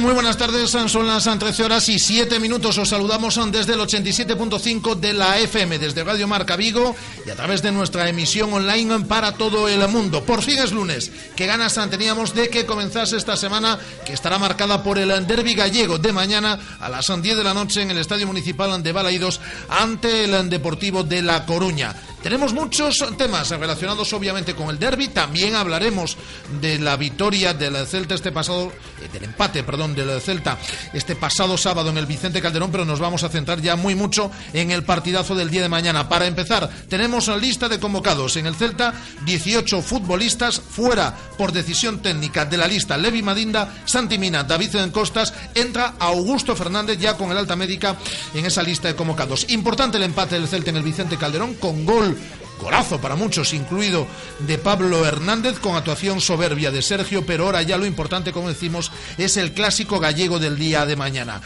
Muy buenas tardes, son las 13 horas y 7 minutos. Os saludamos desde el 87.5 de la FM, desde Radio Marca Vigo y a través de nuestra emisión online para todo el mundo. Por fin es lunes. Qué ganas teníamos de que comenzase esta semana, que estará marcada por el derby gallego de mañana a las 10 de la noche en el Estadio Municipal de Balaídos ante el Deportivo de La Coruña. Tenemos muchos temas relacionados obviamente con el derby. También hablaremos de la victoria del Celta este pasado, del empate, perdón, del Celta este pasado sábado en el Vicente Calderón, pero nos vamos a centrar ya muy mucho en el partidazo del día de mañana. Para empezar, tenemos la lista de convocados en el Celta, 18 futbolistas fuera por decisión técnica de la lista. Levi Madinda, Santi Mina, David Costas, entra Augusto Fernández ya con el alta médica en esa lista de convocados. Importante el empate del Celta en el Vicente Calderón con gol golazo para muchos, incluido de Pablo Hernández, con actuación soberbia de Sergio, pero ahora ya lo importante, como decimos, es el clásico gallego del día de mañana.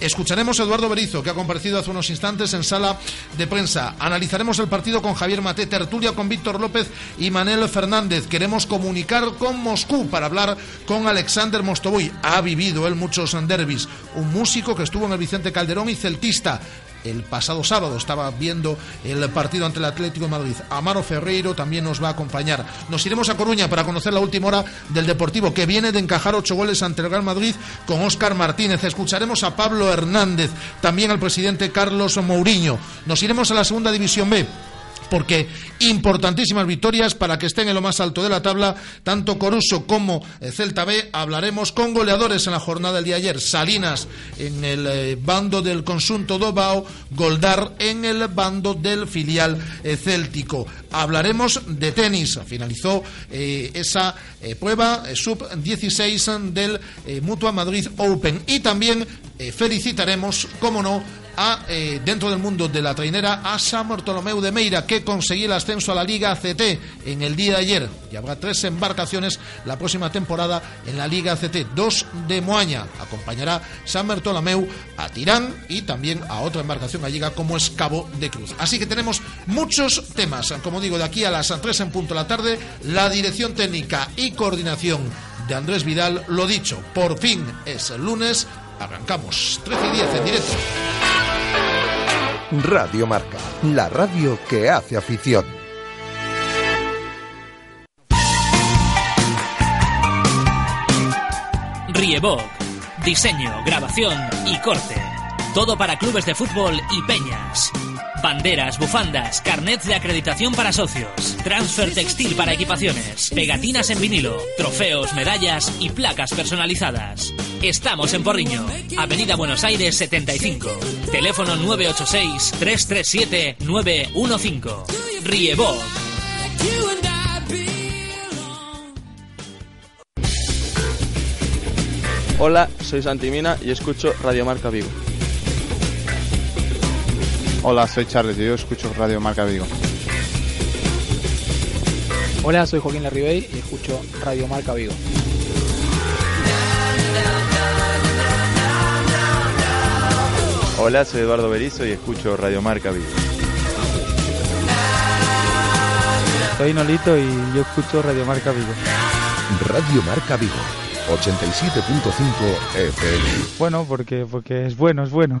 Escucharemos a Eduardo Berizo, que ha comparecido hace unos instantes en sala de prensa. Analizaremos el partido con Javier Mate, tertulia con Víctor López y Manel Fernández. Queremos comunicar con Moscú para hablar con Alexander Mostovoy. Ha vivido él muchos derbis. Un músico que estuvo en el Vicente Calderón y celtista el pasado sábado estaba viendo el partido ante el Atlético de Madrid. Amaro Ferreiro también nos va a acompañar. Nos iremos a Coruña para conocer la última hora del Deportivo, que viene de encajar ocho goles ante el Real Madrid con Óscar Martínez. Escucharemos a Pablo Hernández, también al presidente Carlos Mourinho. Nos iremos a la segunda división B porque importantísimas victorias para que estén en lo más alto de la tabla, tanto Coruso como eh, Celta B. Hablaremos con goleadores en la jornada del día ayer. Salinas en el eh, bando del Consunto Dobao, Goldar en el bando del filial eh, céltico. Hablaremos de tenis. Finalizó esa prueba sub-16 del Mutua Madrid Open. Y también felicitaremos, como no, a, eh, dentro del mundo de la trainera a San Bartolomeu de Meira, que conseguía el ascenso a la Liga ACT en el día de ayer. Y habrá tres embarcaciones la próxima temporada en la Liga ACT. Dos de Moaña. Acompañará San Bartolomeu a Tirán y también a otra embarcación gallega como es Cabo de Cruz. Así que tenemos muchos temas. Como digo, de aquí a las 3 en punto de la tarde, la dirección técnica y coordinación de Andrés Vidal. Lo dicho, por fin es el lunes. Arrancamos 13 y 10 en directo. Radio Marca, la radio que hace afición. Riebok, diseño, grabación y corte. Todo para clubes de fútbol y peñas. Banderas, bufandas, carnets de acreditación para socios, transfer textil para equipaciones, pegatinas en vinilo, trofeos, medallas y placas personalizadas. Estamos en Porriño, Avenida Buenos Aires 75. Teléfono 986-337-915. Riebok. Hola, soy Santimina y escucho Radio Marca Vigo. Hola, soy Charles y yo escucho Radio Marca Vigo. Hola, soy Joaquín Larribey y escucho Radio Marca Vigo. Hola, soy Eduardo Berizo y escucho Radio Marca Vigo. Soy Nolito y yo escucho Radio Marca Vigo. Radio Marca Vigo, 87.5 FM. Bueno, porque, porque es bueno, es bueno.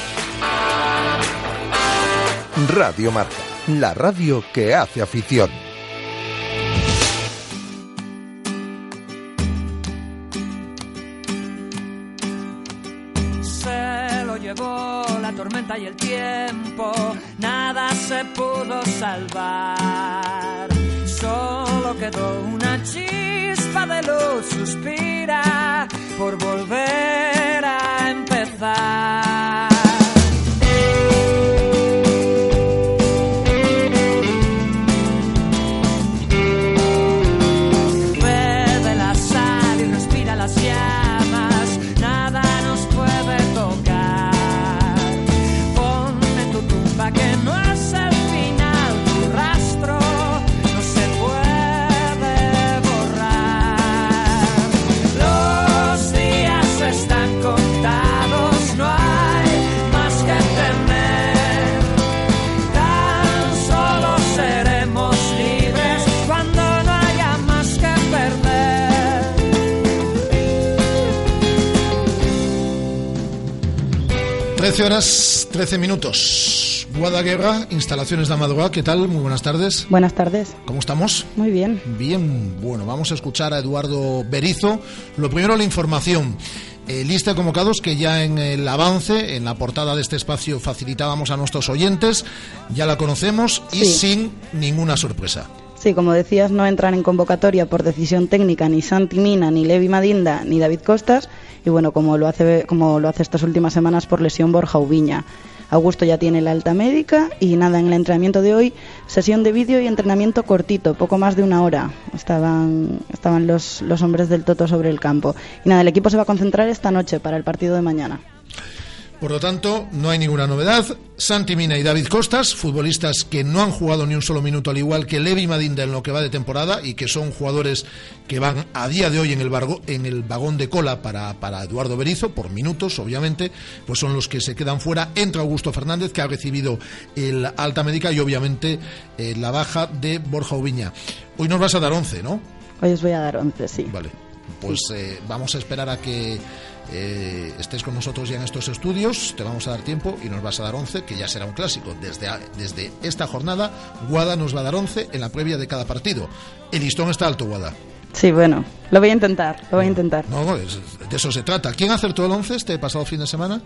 Radio Marca, la radio que hace afición. Se lo llevó la tormenta y el tiempo, nada se pudo salvar. Solo quedó una chispa de luz, suspira por volver a empezar. 13 horas, 13 minutos. Guada Guerra, instalaciones de Amadroa, ¿qué tal? Muy buenas tardes. Buenas tardes. ¿Cómo estamos? Muy bien. Bien, bueno, vamos a escuchar a Eduardo Berizo. Lo primero, la información. Eh, lista de convocados que ya en el avance, en la portada de este espacio, facilitábamos a nuestros oyentes. Ya la conocemos y Sí. sin ninguna sorpresa. Sí, como decías, no entran en convocatoria por decisión técnica ni Santi Mina, ni Levi Madinda, ni David Costas. Y bueno, como lo hace, como lo hace estas últimas semanas por lesión Borja Ubiña. Augusto ya tiene la alta médica y nada, en el entrenamiento de hoy, sesión de vídeo y entrenamiento cortito, poco más de una hora. Estaban, estaban los, los hombres del Toto sobre el campo. Y nada, el equipo se va a concentrar esta noche para el partido de mañana. Por lo tanto, no hay ninguna novedad. Santi Mina y David Costas, futbolistas que no han jugado ni un solo minuto, al igual que Levi Madinda en lo que va de temporada y que son jugadores que van a día de hoy en el, bargo- en el vagón de cola para, para Eduardo Berizo, por minutos, obviamente, pues son los que se quedan fuera. Entra Augusto Fernández, que ha recibido el alta médica y obviamente eh, la baja de Borja Ubiña. Hoy nos vas a dar 11, ¿no? Hoy os voy a dar 11, sí. Vale, pues eh, vamos a esperar a que eh, estés con nosotros ya en estos estudios, te vamos a dar tiempo y nos vas a dar 11, que ya será un clásico. Desde, desde esta jornada, Guada nos va a dar 11 en la previa de cada partido. El listón está alto, Guada. Sí, bueno, lo voy a intentar, lo voy a intentar. No, no, de eso se trata. ¿Quién acertó el 11 este pasado fin de semana?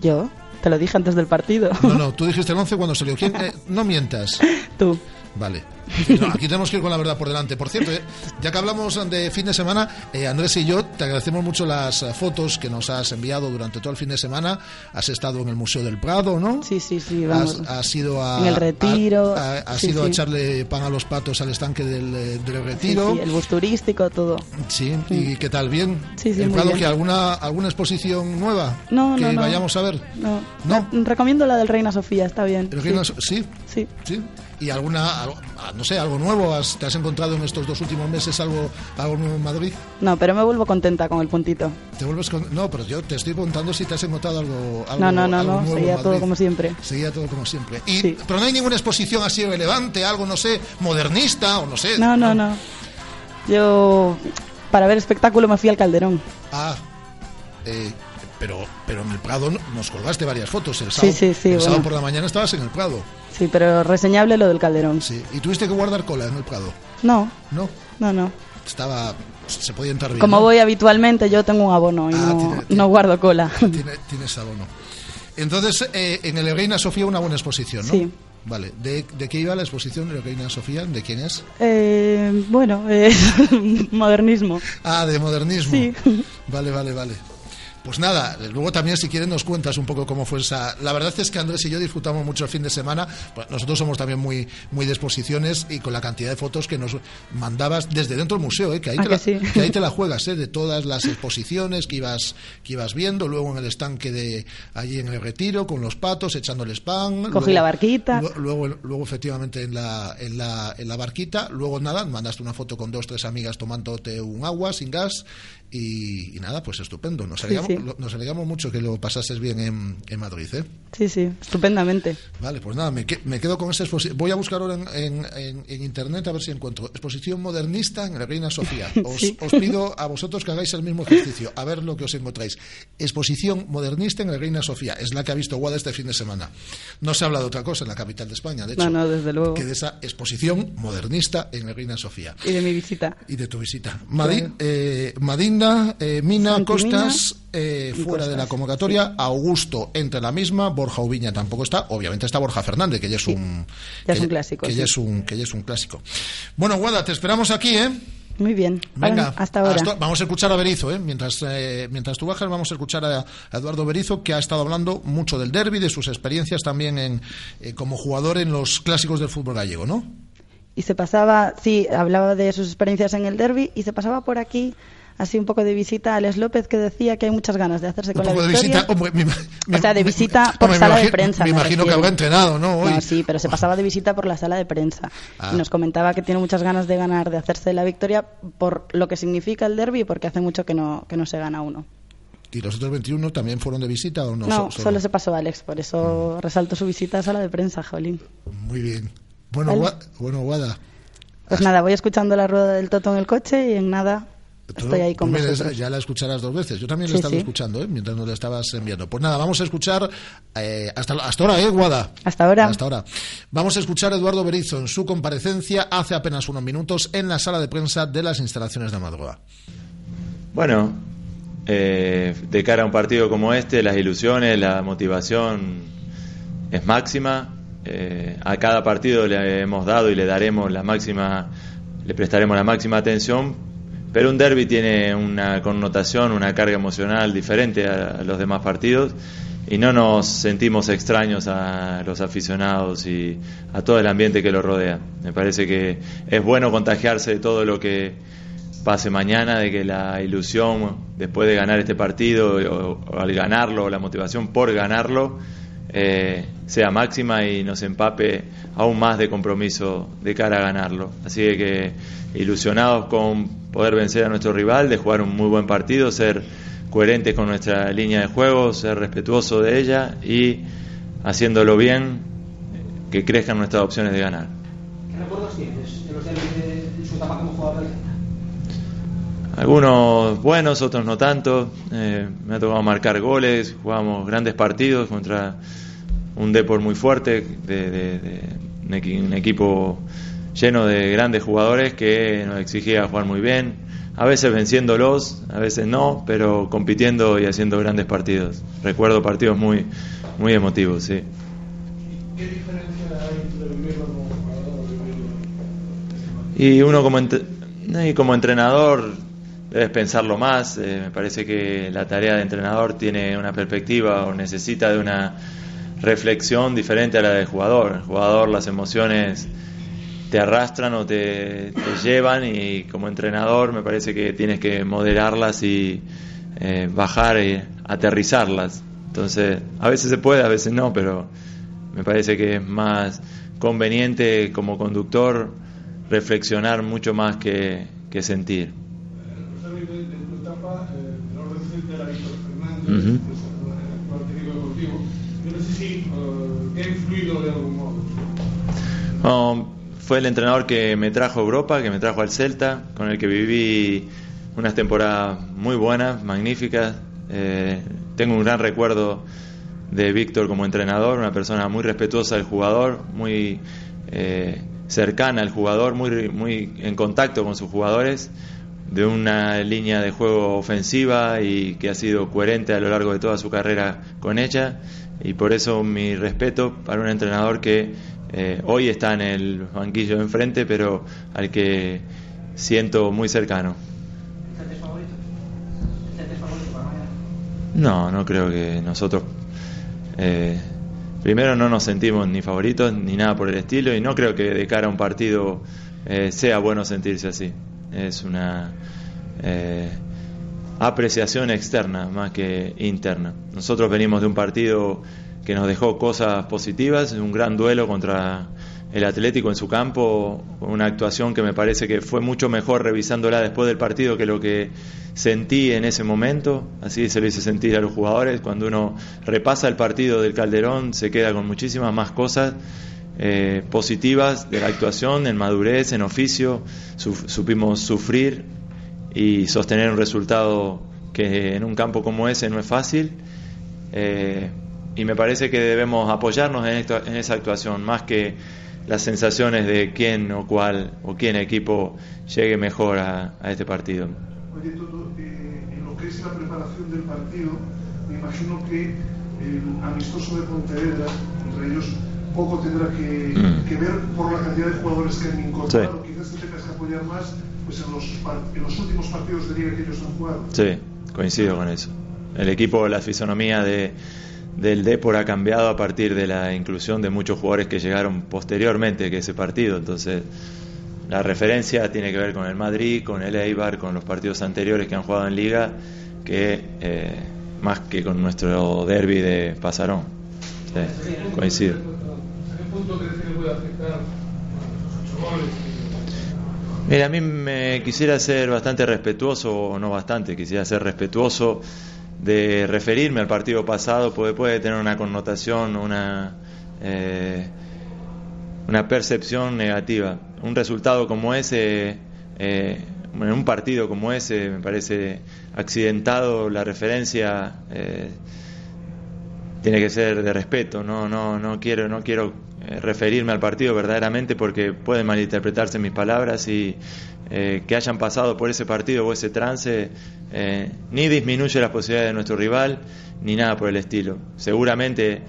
Yo, te lo dije antes del partido. No, no, tú dijiste el 11 cuando salió. ¿Quién? Eh, no mientas. Tú. Vale. No, aquí tenemos que ir con la verdad por delante. Por cierto, eh, ya que hablamos de fin de semana, eh, Andrés y yo te agradecemos mucho las eh, fotos que nos has enviado durante todo el fin de semana. Has estado en el Museo del Prado, ¿no? Sí, sí, sí, Has, vamos. has ido a. En el Retiro. a- a- has Sí, ido a sí. echarle pan a los patos al estanque del, eh, del Retiro. sí, el bus turístico, todo. Sí, ¿y qué tal? ¿Bien? Sí, sí, ¿El Prado bien. que alguna, alguna exposición nueva No, que no, no. vayamos a ver? No, No. Recomiendo la del Reina Sofía, está bien. ¿El sí. Reino- sí. Sí. ¿Y alguna, algo- no sé, algo nuevo? ¿Has- ¿Te has encontrado en estos dos últimos meses algo, algo nuevo en Madrid? No, pero me vuelvo contenta con el puntito. ¿Te vuelves con.? No, pero yo te estoy preguntando si te has encontrado algo. algo No, no, no, algo no, seguía todo como siempre. Seguía todo como siempre. Y, Sí. Pero no hay ninguna exposición así relevante, algo, no sé, modernista o no sé. No, no, no. Yo, para ver espectáculo, me fui al Calderón. Ah, eh, pero, pero en el Prado no- nos colgaste varias fotos. El Sí, sábado, sí, sí, el sábado bueno. por la mañana estabas en el Prado. Sí, pero reseñable lo del Calderón. Sí. ¿Y tuviste que guardar cola en el Prado? No, No. no, no. Estaba. Se podía entrar bien. Como ¿no? voy habitualmente, yo tengo un abono y Ah, no, tiene- no guardo cola. Tiene, tienes abono. Entonces, eh, en el Reina Sofía una buena exposición, ¿no? Sí. Vale. ¿De, de qué iba la exposición de Reina Sofía? ¿De quién es? Eh, bueno, eh, modernismo. Ah, de modernismo. Sí. Vale, vale, vale. Pues nada, luego también si quieres nos cuentas un poco cómo fue esa... La verdad es que Andrés y yo disfrutamos mucho el fin de semana. Pues nosotros somos también muy, muy de exposiciones y con la cantidad de fotos que nos mandabas desde dentro del museo, ¿eh? que, ahí ¿A te que la, sí? que ahí te la juegas, ¿eh? de todas las exposiciones que ibas, que ibas viendo, luego en el estanque de allí en el retiro, con los patos, echándoles pan. Cogí luego- la barquita. lu- Luego, luego efectivamente en la, en, la, en la barquita, luego nada, mandaste una foto con dos, tres amigas tomándote un agua sin gas y, y nada, pues estupendo. Nos alegramos, sí. nos alegramos mucho que lo pasases bien en, en Madrid. ¿eh? Sí, sí, estupendamente. Vale, pues nada, me, que- me quedo con esa exposición. Voy a buscar ahora en, en- en- en internet a ver si encuentro exposición modernista en la Reina Sofía. Os, Sí. os pido a vosotros que hagáis el mismo ejercicio, a ver lo que os encontráis. Exposición modernista en la Reina Sofía, es la que ha visto Guada este fin de semana. No se habla de otra cosa en la capital de España, de hecho, No, no, desde luego. que de esa exposición modernista en la Reina Sofía Y de mi visita. y de tu visita. Madi- Claro. eh, Eh, Mina, Costas eh, fuera de la convocatoria, Augusto entre la misma, Borja Ubiña tampoco está, obviamente está Borja Fernández, que ya es un Ya es un clásico, que sí. ya es un que ya es un clásico. Bueno, Guada, te esperamos aquí, ¿eh? Muy bien. Venga, hasta ahora. vamos a escuchar a Berizo, ¿eh? Mientras, eh, mientras tú bajas, vamos a escuchar a, a Eduardo Berizo, que ha estado hablando mucho del derby, de sus experiencias también en, eh, como jugador en los clásicos del fútbol gallego, ¿no? Y se pasaba, sí, hablaba de sus experiencias en el derby y se pasaba por aquí así un poco de visita a Alex López que decía que hay muchas ganas de hacerse Un con la poco de victoria. visita, hombre, me- me- o sea, de me- visita por hombre, me sala de imagino- prensa. Me imagino que refiero. habrá entrenado, ¿no? Hoy. No, sí, pero se pasaba de visita por la sala de prensa. Ah. Y nos comentaba que tiene muchas ganas de ganar, de hacerse la victoria por lo que significa el derby y porque hace mucho que no, que no se gana uno. ¿Y los otros 21 también fueron de visita o no? No, So- solo se pasó Alex, por Mm. eso resalto su visita a sala de prensa, Jolín. Muy bien. Bueno, Vale. Bueno Guada. Pues nada, voy escuchando la rueda del Toto en el coche y en nada estoy ahí con vosotros. ya la escucharás dos veces. Yo también la Sí, he estado sí. escuchando, ¿eh? mientras nos la estabas enviando. Pues nada, vamos a escuchar eh, hasta, hasta ahora, ¿eh, Guada? Hasta ahora. Hasta ahora. Vamos a escuchar a Eduardo Berizo en su comparecencia hace apenas unos minutos en la sala de prensa de las instalaciones de Madroa. Bueno, eh, de cara a un partido como este, las ilusiones, la motivación es máxima. Eh, a cada partido le hemos dado y le daremos la máxima, le prestaremos la máxima atención. Pero un derby tiene una connotación, una carga emocional diferente a, los demás partidos y no nos sentimos extraños a los aficionados y a todo el ambiente que lo rodea. Me parece que es bueno contagiarse de todo lo que pase mañana, de que la ilusión después de ganar este partido o, o al ganarlo, o la motivación por ganarlo, eh, sea máxima y nos empape aún más de compromiso de cara a ganarlo. Así que, ilusionados con poder vencer a nuestro rival, de jugar un muy buen partido, ser coherentes con nuestra línea de juego, ser respetuoso de ella y haciéndolo bien, que crezcan nuestras opciones de ganar. ¿Qué recuerdos tienes de los derbis de su etapa como jugador del Celta? Algunos buenos, otros no tanto. Eh, me ha tocado marcar goles, jugamos grandes partidos contra un Depor muy fuerte, de, de- de un, equi- un equipo lleno de grandes jugadores que nos exigía jugar muy bien, a veces venciéndolos, a veces no, pero compitiendo y haciendo grandes partidos. Recuerdo partidos muy, muy emotivos, sí. ¿Qué diferencia hay entre vivirlo como jugador o vivirlo Y uno como, y como entrenador debes pensarlo más. eh, me parece que la tarea de entrenador tiene una perspectiva o necesita de una reflexión diferente a la del jugador. El jugador, las emociones te arrastran o te, llevan y como entrenador me parece que tienes que moderarlas y eh, bajar y aterrizarlas. Entonces, a veces se puede, a veces no, pero me parece que es más conveniente como conductor reflexionar mucho más que sentir. El derbi de, de tu etapa, eh, el orden reciente era Víctor El actual técnico deportivo. Yo no sé si ha influido de algún modo. No, fue el entrenador que me trajo a Europa, que me trajo al Celta, con el que viví unas temporadas muy buenas, magníficas. Eh, tengo un gran recuerdo de Víctor como entrenador, una persona muy respetuosa del jugador, muy eh, cercana al jugador, muy, muy en contacto con sus jugadores, de una línea de juego ofensiva y que ha sido coherente a lo largo de toda su carrera con ella. Y por eso mi respeto para un entrenador que eh, hoy está en el banquillo de enfrente, pero al que siento muy cercano. ¿Celta es favorito? ¿Celta es favorito para mañana? No, no creo que nosotros eh, primero no nos sentimos ni favoritos ni nada por el estilo y no creo que de cara a un partido eh, sea bueno sentirse así. Es una eh, apreciación externa más que interna. Nosotros venimos de un partido que nos dejó cosas positivas, un gran duelo contra el Atlético en su campo, una actuación que me parece que fue mucho mejor revisándola después del partido que lo que sentí en ese momento, así se lo hice sentir a los jugadores, cuando uno repasa el partido del Calderón se queda con muchísimas más cosas eh, positivas de la actuación, en madurez, en oficio, su- supimos sufrir y sostener un resultado que en un campo como ese no es fácil. Eh, y me parece que debemos apoyarnos en, esto- en esa actuación, más que las sensaciones de quién o cuál o quién equipo llegue mejor a, a este partido. Oye, Toto, eh, que es la preparación del partido, me imagino que el amistoso de Pontevedra, entre ellos, poco tendrá que, Mm. que ver por la cantidad de jugadores que han incorporado. Quizás te tengas que apoyar más pues, en, los, en los últimos partidos de liga que ellos han jugado. Sí, coincido con eso. El equipo, la fisonomía de, del Depor ha cambiado a partir de la inclusión de muchos jugadores que llegaron posteriormente que ese partido. Entonces, la referencia tiene que ver con el Madrid, con el Eibar, con los partidos anteriores que han jugado en Liga, que eh, más que con nuestro derby de Pasarón. Sí, coincido. ¿A qué punto crees que le puede afectar esos ocho goles? Mira, a mí me quisiera ser bastante respetuoso, o no bastante, quisiera ser respetuoso de referirme al partido pasado, porque puede tener una connotación, una, eh, una percepción negativa. Un resultado como ese, eh, en un partido como ese, me parece accidentado la referencia. eh, tiene que ser de respeto, no, no, no quiero, no quiero eh, referirme al partido verdaderamente porque pueden malinterpretarse mis palabras y eh, que hayan pasado por ese partido o ese trance eh, ni disminuye las posibilidades de nuestro rival ni nada por el estilo. Seguramente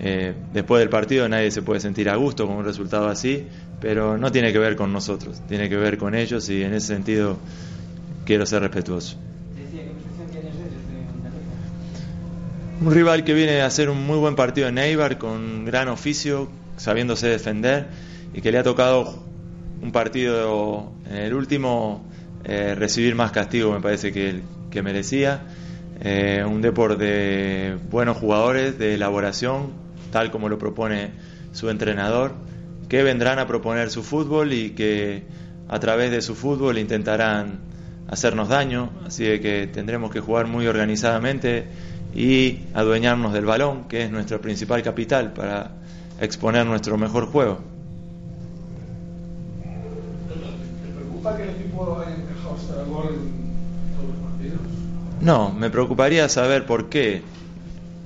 eh, después del partido nadie se puede sentir a gusto con un resultado así, pero no tiene que ver con nosotros, tiene que ver con ellos y en ese sentido quiero ser respetuoso. Un rival que viene a hacer un muy buen partido en Eibar, con gran oficio, sabiéndose defender, y que le ha tocado un partido en el último eh, recibir más castigo, me parece que, que merecía. Eh, un deporte de buenos jugadores, de elaboración, tal como lo propone su entrenador, que vendrán a proponer su fútbol y que a través de su fútbol intentarán hacernos daño, así que tendremos que jugar muy organizadamente y adueñarnos del balón, que es nuestro principal capital para exponer nuestro mejor juego. ¿Te preocupa que el equipo haya encajado? No, me preocuparía saber por qué.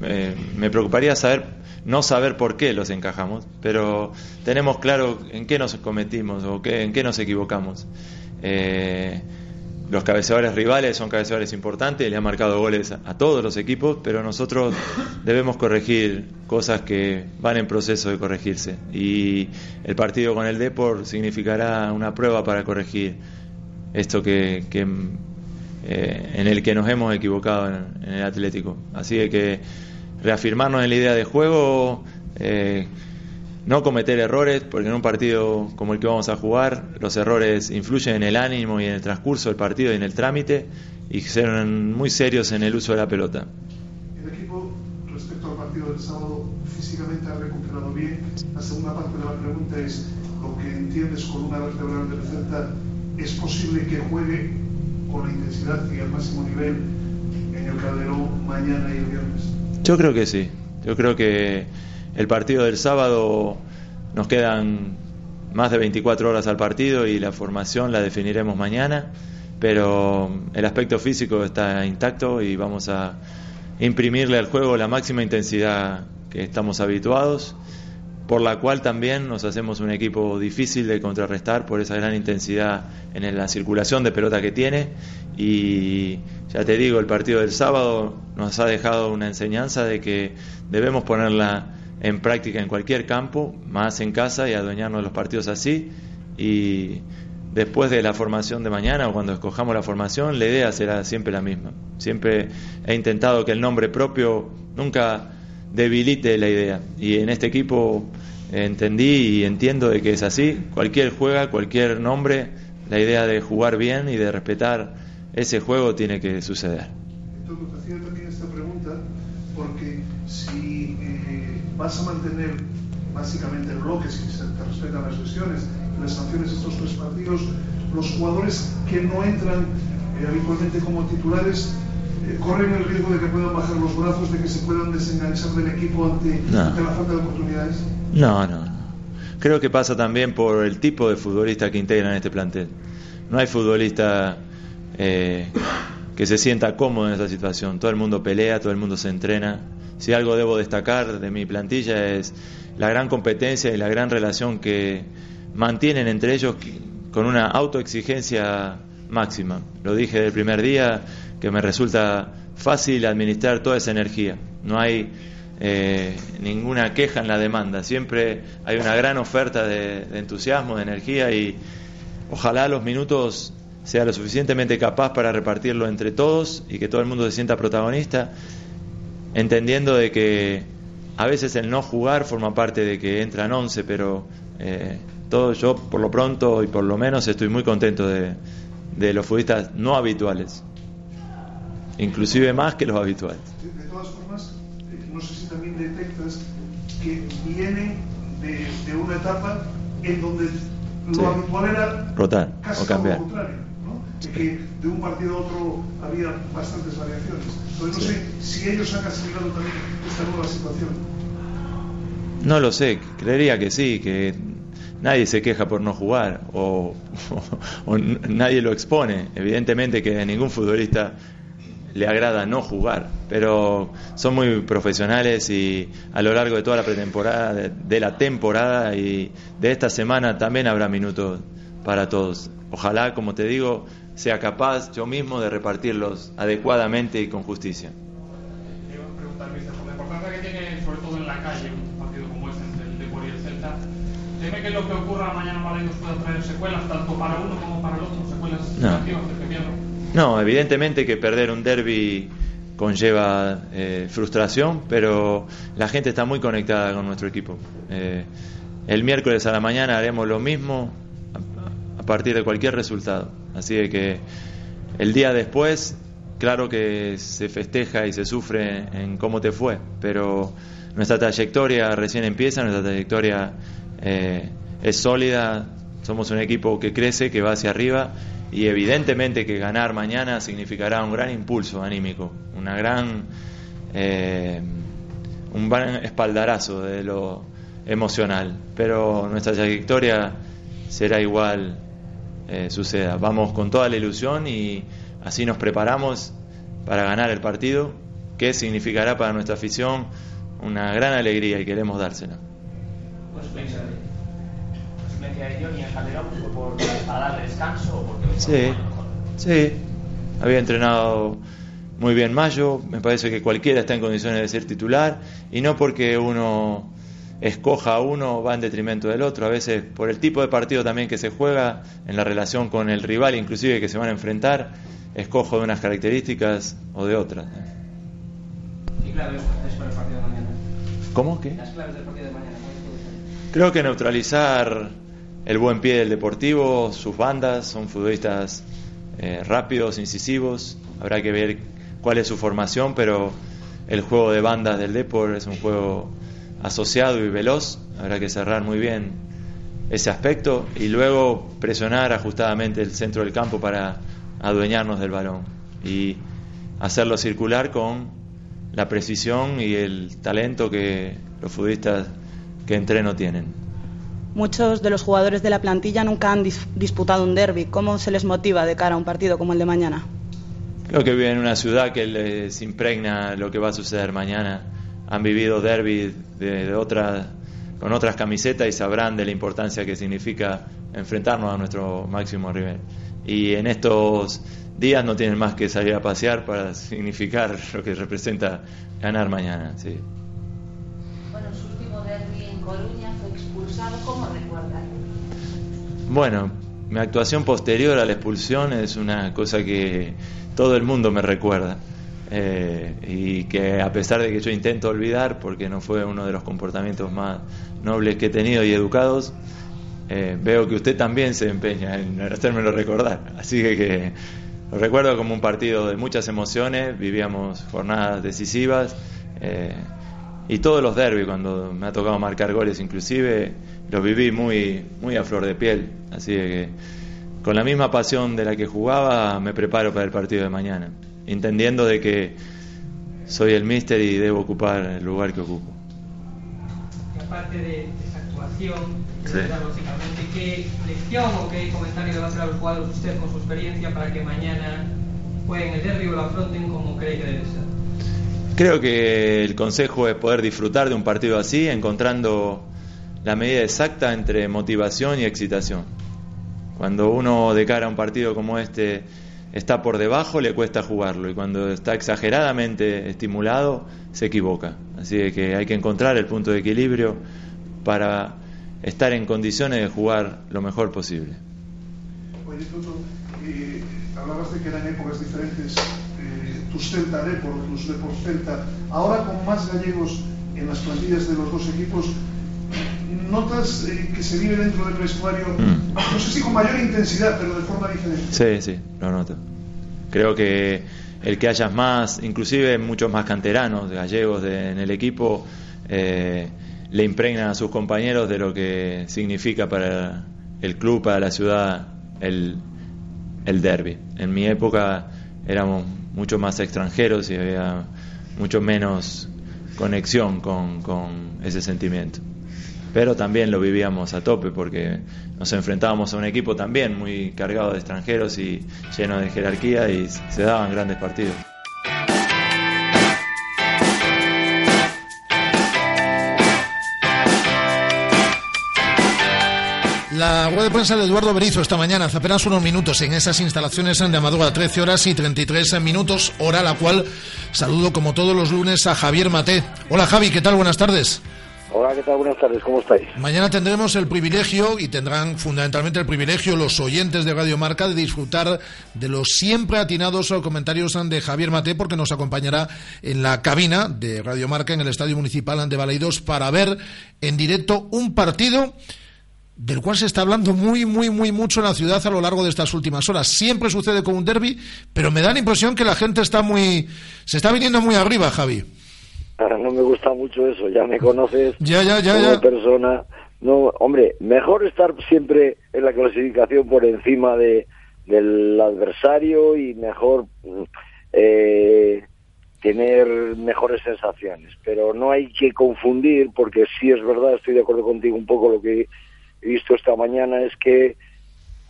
Eh, me preocuparía saber no saber por qué los encajamos, pero tenemos claro en qué nos cometimos o en qué nos equivocamos. Eh, los cabeceadores rivales son cabeceadores importantes, le han marcado goles a, todos los equipos, pero nosotros debemos corregir cosas que van en proceso de corregirse. Y el partido con el Depor significará una prueba para corregir esto que, eh, en el que nos hemos equivocado en, el Atlético. Así que reafirmarnos en la idea de juego, eh, no cometer errores, porque en un partido como el que vamos a jugar, los errores influyen en el ánimo y en el transcurso del partido y en el trámite, y ser muy serios en el uso de la pelota. El equipo, respecto al partido del sábado, físicamente ha recuperado bien. La segunda parte de la pregunta es, lo que entiendes con una vertebral de Celta, ¿es posible que juegue con la intensidad y al máximo nivel en el Calderón mañana y el viernes? Yo creo que sí. Yo creo que el partido del sábado nos quedan más de 24 horas al partido y la formación la definiremos mañana, pero el aspecto físico está intacto y vamos a imprimirle al juego la máxima intensidad que estamos habituados, por la cual también nos hacemos un equipo difícil de contrarrestar por esa gran intensidad en la circulación de pelota que tiene. Y ya te digo, el partido del sábado nos ha dejado una enseñanza de que debemos ponerla en práctica en cualquier campo, más en casa y adueñarnos de los partidos así. Y después de la formación de mañana o cuando escojamos la formación, la idea será siempre la misma. Siempre he intentado que el nombre propio nunca debilite la idea. Y en este equipo entendí y entiendo de que es así. Cualquier juega, cualquier nombre, la idea de jugar bien y de respetar ese juego tiene que suceder. Entonces, también esta pregunta porque si eh, vas a mantener básicamente el bloque, si se te respetan las lesiones las sanciones estos tres partidos, los jugadores que no entran eh, habitualmente como titulares eh, corren el riesgo de que puedan bajar los brazos, de que se puedan desenganchar del equipo ante, No. ante la falta de oportunidades. No, no, no. Creo que pasa también por el tipo de futbolista que integran este plantel. No hay futbolista eh, que se sienta cómodo en esta situación. Todo el mundo pelea, todo el mundo se entrena. Si algo debo destacar de mi plantilla es la gran competencia y la gran relación que mantienen entre ellos con una autoexigencia máxima. Lo dije del primer día, que me resulta fácil administrar toda esa energía. No hay eh, ninguna queja en la demanda, siempre hay una gran oferta de, de entusiasmo, de energía y ojalá los minutos sea lo suficientemente capaz para repartirlo entre todos y que todo el mundo se sienta protagonista, entendiendo de que a veces el no jugar forma parte de que entran 11, pero eh, todo yo por lo pronto y por lo menos estoy muy contento de, de los futbolistas no habituales, inclusive más que los habituales. De, de todas formas, eh, no sé si también detectas que viene de, de una etapa en donde lo Sí. habitual era Rotar casi o cambiar. lo contrario. De que de un partido a otro había bastantes variaciones. Entonces no sé si ellos han asimilado también esta nueva situación. No lo sé, creería que sí, que nadie se queja por no jugar o, nadie lo expone. Evidentemente que a ningún futbolista le agrada no jugar, pero son muy profesionales y a lo largo de toda la pretemporada, de, de la temporada y de esta semana también habrá minutos para todos. Ojalá, como te digo, sea capaz yo mismo de repartirlos adecuadamente y con justicia. Por la importancia que tiene, sobre todo en la calle, un partido como este entre el Depor y el Celta. ¿Teme que lo que ocurra mañana para ellos pueda traer secuelas, tanto para uno como para el otro? Secuelas No. negativas del que. No, evidentemente que perder un derby conlleva eh, frustración, pero la gente está muy conectada con nuestro equipo. Eh, el miércoles a la mañana haremos lo mismo partir de cualquier resultado. Así de que el día después, claro que se festeja y se sufre en cómo te fue, pero nuestra trayectoria recién empieza, nuestra trayectoria eh, es sólida, somos un equipo que crece, que va hacia arriba y evidentemente que ganar mañana significará un gran impulso anímico, una gran eh, un gran espaldarazo de lo emocional, pero nuestra trayectoria será igual eh, suceda. Vamos con toda la ilusión y así nos preparamos para ganar el partido, que significará para nuestra afición una gran alegría y queremos dársela. Pues por, para darle descanso o porque Sí, sí. Había entrenado muy bien Mayo. Me parece que cualquiera está en condiciones de ser titular. Y no porque uno escoja uno va en detrimento del otro. A veces por el tipo de partido también que se juega, en la relación con el rival, inclusive que se van a enfrentar, escojo de unas características o de otras. ¿Qué claves es para el partido de mañana? ¿Cómo? ¿Qué? Las claves del partido de mañana. ¿cuáles pueden ser? Creo que neutralizar el buen pie del Deportivo, sus bandas, son futbolistas eh, rápidos, incisivos. Habrá que ver cuál es su formación, pero el juego de bandas del Depor es un juego asociado y veloz. Habrá que cerrar muy bien ese aspecto y luego presionar ajustadamente el centro del campo para adueñarnos del balón y hacerlo circular con la precisión y el talento que los futbolistas que entreno tienen. Muchos de los jugadores de la plantilla nunca han dis- disputado un derby. ¿Cómo se les motiva de cara a un partido como el de mañana? Creo que viven en una ciudad que les impregna lo que va a suceder mañana. Han vivido derby de, de otra- con otras camisetas y sabrán de la importancia que significa enfrentarnos a nuestro máximo rival. Y en estos días no tienen más que salir a pasear para significar lo que representa ganar mañana. Sí. Bueno, su último derby en Coruña fue expulsado. ¿Cómo recuerda? Bueno, mi actuación posterior a la expulsión es una cosa que todo el mundo me recuerda. Eh, y que a pesar de que yo intento olvidar, porque no fue uno de los comportamientos más nobles que he tenido y educados, eh, veo que usted también se empeña en hacérmelo recordar. Así que, que lo recuerdo como un partido de muchas emociones, vivíamos jornadas decisivas eh, y todos los derbis, cuando me ha tocado marcar goles inclusive, los viví muy, muy a flor de piel. Así que con la misma pasión de la que jugaba me preparo para el partido de mañana, entendiendo de que soy el míster y debo ocupar el lugar que ocupo. Aparte de esa actuación, Sí. básicamente, ¿qué lección o qué comentario le va a hacer a los jugadores usted con su experiencia para que mañana jueguen el derbi o lo afronten como cree que debe ser? Creo que el consejo es poder disfrutar de un partido así, encontrando la medida exacta entre motivación y excitación. Cuando uno de cara a un partido como este está por debajo le cuesta jugarlo y cuando está exageradamente estimulado se equivoca. Así que hay que encontrar el punto de equilibrio para estar en condiciones de jugar lo mejor posible. Oye, Toto, eh, hablabas de que eran épocas diferentes, eh, tus Celta tus Depor Celta. Ahora con más gallegos en las plantillas de los dos equipos, ¿notas eh, que se vive dentro del vestuario, Mm. no sé si con mayor intensidad, pero de forma diferente? Sí, sí, lo noto. Creo que el que hayas más, inclusive muchos más canteranos, gallegos de- en el equipo, eh, le impregnan a sus compañeros de lo que significa para el club, para la ciudad, el, el derby. En mi época éramos mucho más extranjeros y había mucho menos conexión con, con ese sentimiento. Pero también lo vivíamos a tope porque nos enfrentábamos a un equipo también muy cargado de extranjeros y lleno de jerarquía y se daban grandes partidos. La rueda de prensa de Eduardo Berizo esta mañana, hace apenas unos minutos, en esas instalaciones de Amadora, 13 horas y 33 minutos, hora a la cual saludo como todos los lunes a Javier Maté. Hola Javi, ¿qué tal? Buenas tardes. Hola, ¿qué tal? Buenas tardes, ¿cómo estáis? Mañana tendremos el privilegio, y tendrán fundamentalmente el privilegio los oyentes de Radio Marca, de disfrutar de los siempre atinados comentarios de Javier Maté, porque nos acompañará en la cabina de Radio Marca en el Estadio Municipal de Balaidos para ver en directo un partido del cual se está hablando muy, muy, muy mucho en la ciudad a lo largo de estas últimas horas. Siempre sucede con un derby, pero me da la impresión que la gente está muy, se está viniendo muy arriba, Javi. Ah, No me gusta mucho eso, ya me conoces Ya, ya, ya, como ya. persona. No, hombre, mejor estar siempre en la clasificación por encima de del adversario y mejor mm, eh, tener mejores sensaciones. Pero no hay que confundir, porque sí es verdad, estoy de acuerdo contigo un poco lo que he visto esta mañana, es que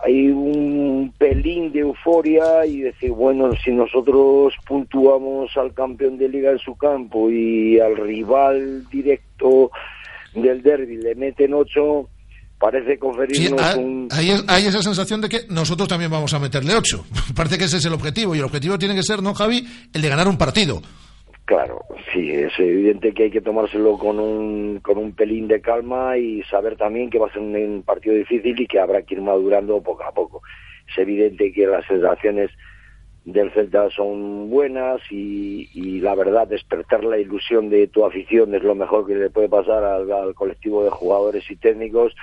hay un pelín de euforia y decir, bueno, si nosotros puntuamos al campeón de liga en su campo y al rival directo del derby le meten ocho, parece Sí, conferirnos ha- un... hay, hay esa sensación de que nosotros también vamos a meterle ocho. Parece que ese es el objetivo. Y el objetivo tiene que ser, ¿no, Javi? El de ganar un partido. Claro, sí, es evidente que hay que tomárselo con un, con un pelín de calma y saber también que va a ser un, partido difícil y que habrá que ir madurando poco a poco. Es evidente que las sensaciones del Celta son buenas y, la verdad despertar la ilusión de tu afición es lo mejor que le puede pasar al, al colectivo de jugadores y técnicos,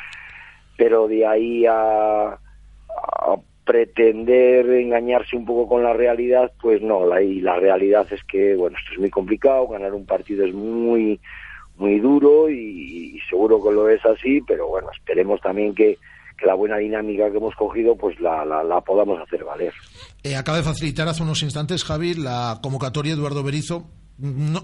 pero de ahí a, a pretender engañarse un poco con la realidad, pues no, la, y la realidad es que, bueno, esto es muy complicado, ganar un partido es muy, muy duro y, seguro que lo es así, pero bueno, esperemos también que, que la buena dinámica que hemos cogido, pues la, la, podamos hacer valer. Eh, acaba de facilitar hace unos instantes, Javi, la convocatoria de Eduardo Berizo.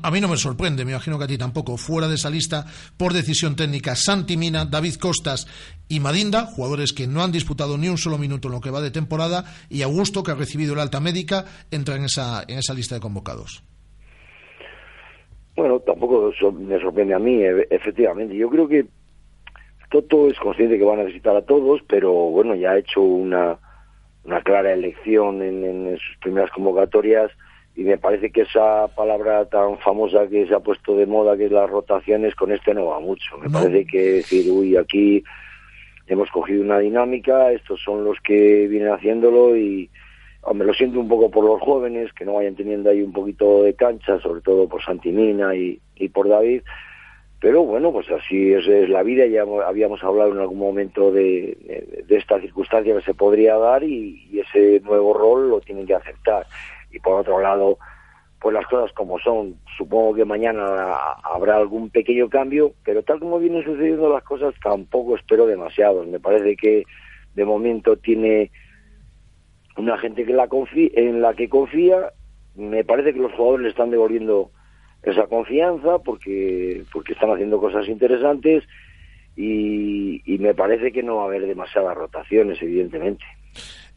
A mí no me sorprende, me imagino que a ti tampoco. Fuera de esa lista, por decisión técnica, Santi Mina, David Costas y Madinda, jugadores que no han disputado ni un solo minuto en lo que va de temporada, y Augusto, que ha recibido el alta médica, entra en esa, en esa lista de convocados. Bueno, tampoco me sorprende a mí, e- efectivamente. Yo creo que Toto es consciente que va a necesitar a todos, pero bueno, ya ha hecho una, una clara elección en, en sus primeras convocatorias y me parece que esa palabra tan famosa que se ha puesto de moda, que es las rotaciones, con este no va mucho. Me parece que decir, uy, aquí hemos cogido una dinámica, estos son los que vienen haciéndolo y hombre, lo siento un poco por los jóvenes que no vayan teniendo ahí un poquito de cancha, sobre todo por Santimina y, y por David, pero bueno, pues así es, es la vida, ya habíamos hablado en algún momento de, de- esta circunstancia que se podría dar y ese nuevo rol lo tienen que aceptar. Y por otro lado, pues las cosas como son, supongo que mañana habrá algún pequeño cambio, pero tal como vienen sucediendo las cosas tampoco espero demasiados. Me parece que de momento tiene una gente que la en la que confía, me parece que los jugadores le están devolviendo esa confianza porque porque están haciendo cosas interesantes y me parece que no va a haber demasiadas rotaciones, evidentemente.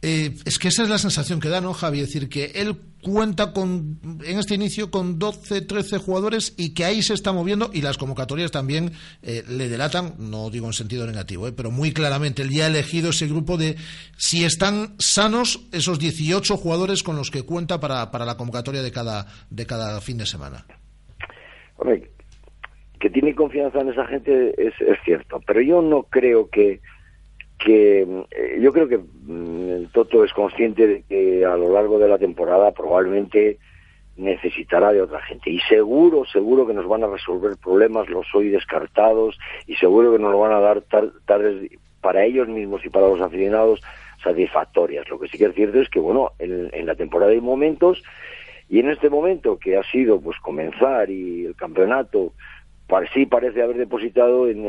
Eh, es que esa es la sensación que da, ¿no, Javi? Es decir, que él cuenta con, en este inicio con 12, 13 jugadores y que ahí se está moviendo y las convocatorias también eh, le delatan, no digo en sentido negativo, eh, pero muy claramente él ya ha elegido ese grupo de si están sanos esos 18 jugadores con los que cuenta para, para la convocatoria de cada, de cada fin de semana. Que tiene confianza en esa gente es cierto, pero yo no creo que que eh, yo creo que mm, Toto es consciente de que a lo largo de la temporada probablemente necesitará de otra gente y seguro, seguro que nos van a resolver problemas, los hoy descartados y seguro que nos lo van a dar tardes para ellos mismos y para los aficionados satisfactorias. Lo que sí que es cierto es que, bueno, en, en la temporada hay momentos y en este momento que ha sido pues comenzar y el campeonato sí parece haber depositado en,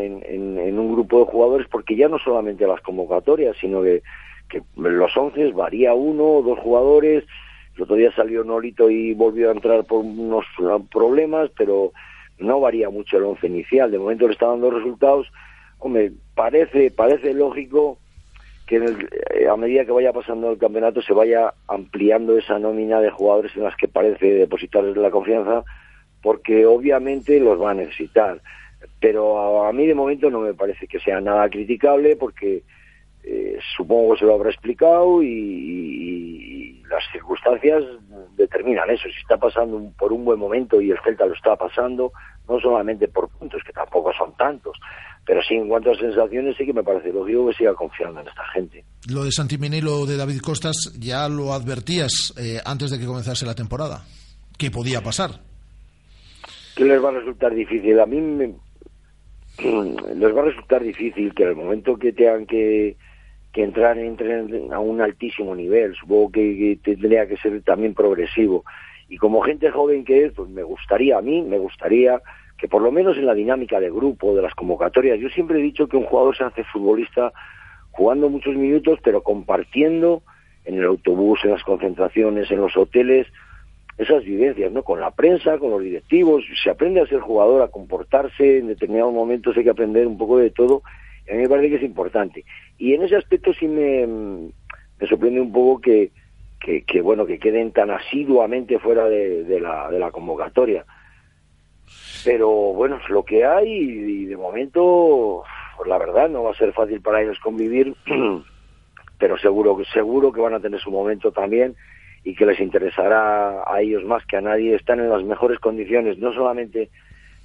un grupo de jugadores porque ya no solamente las convocatorias, sino que, que los once varía uno o dos jugadores. El otro día salió Nolito y volvió a entrar por unos problemas, pero no varía mucho el once inicial. De momento le está dando resultados. Hombre, parece, parece lógico que eh, a medida que vaya pasando el campeonato se vaya ampliando esa nómina de jugadores en las que parece depositar la confianza porque obviamente los va a necesitar. Pero a, mí de momento no me parece que sea nada criticable porque eh, supongo que se lo habrá explicado y, las circunstancias determinan eso. Si está pasando por un buen momento y el Celta lo está pasando, no solamente por puntos, que tampoco son tantos, pero sí en cuanto a sensaciones sí que me parece lógico que siga confiando en esta gente. Lo de Santimini y lo de David Costas ya lo advertías eh, antes de que comenzase la temporada, que podía pasar que les va a resultar difícil. A mí me, les va a resultar difícil que en el momento que tengan que, que entrar entren a un altísimo nivel. Supongo que, tendría que ser también progresivo. Y como gente joven que es, pues me gustaría, a mí me gustaría que por lo menos en la dinámica de grupo, de las convocatorias, yo siempre he dicho que un jugador se hace futbolista jugando muchos minutos, pero compartiendo en el autobús, en las concentraciones, en los hoteles, esas vivencias, ¿no? Con la prensa, con los directivos, se aprende a ser jugador, a comportarse, en determinados momentos hay que aprender un poco de todo, y a mí me parece que es importante. Y en ese aspecto sí me, me sorprende un poco que, que, bueno, que queden tan asiduamente fuera de, la, de la convocatoria. Pero bueno, es lo que hay y, de momento, pues la verdad, no va a ser fácil para ellos convivir, pero seguro, seguro que van a tener su momento también y que les interesará a ellos más que a nadie, están en las mejores condiciones, no solamente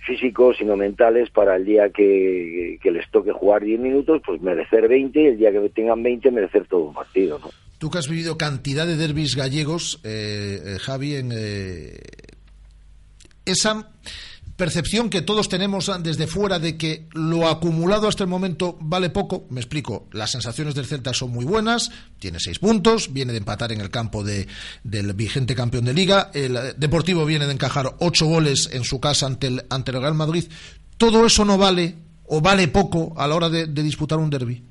físicos, sino mentales, para el día que, les toque jugar 10 minutos, pues merecer 20, y el día que tengan 20, merecer todo un partido. Tú que has vivido cantidad de derbis gallegos, eh, eh, Javi, en eh, esa percepción que todos tenemos desde fuera de que lo acumulado hasta el momento vale poco. Me explico, las sensaciones del Celta son muy buenas, tiene seis puntos, viene de empatar en el campo de, del vigente campeón de liga, el Deportivo viene de encajar ocho goles en su casa ante el, ante el Real Madrid. ¿Todo eso no vale o vale poco a la hora de, de disputar un derby?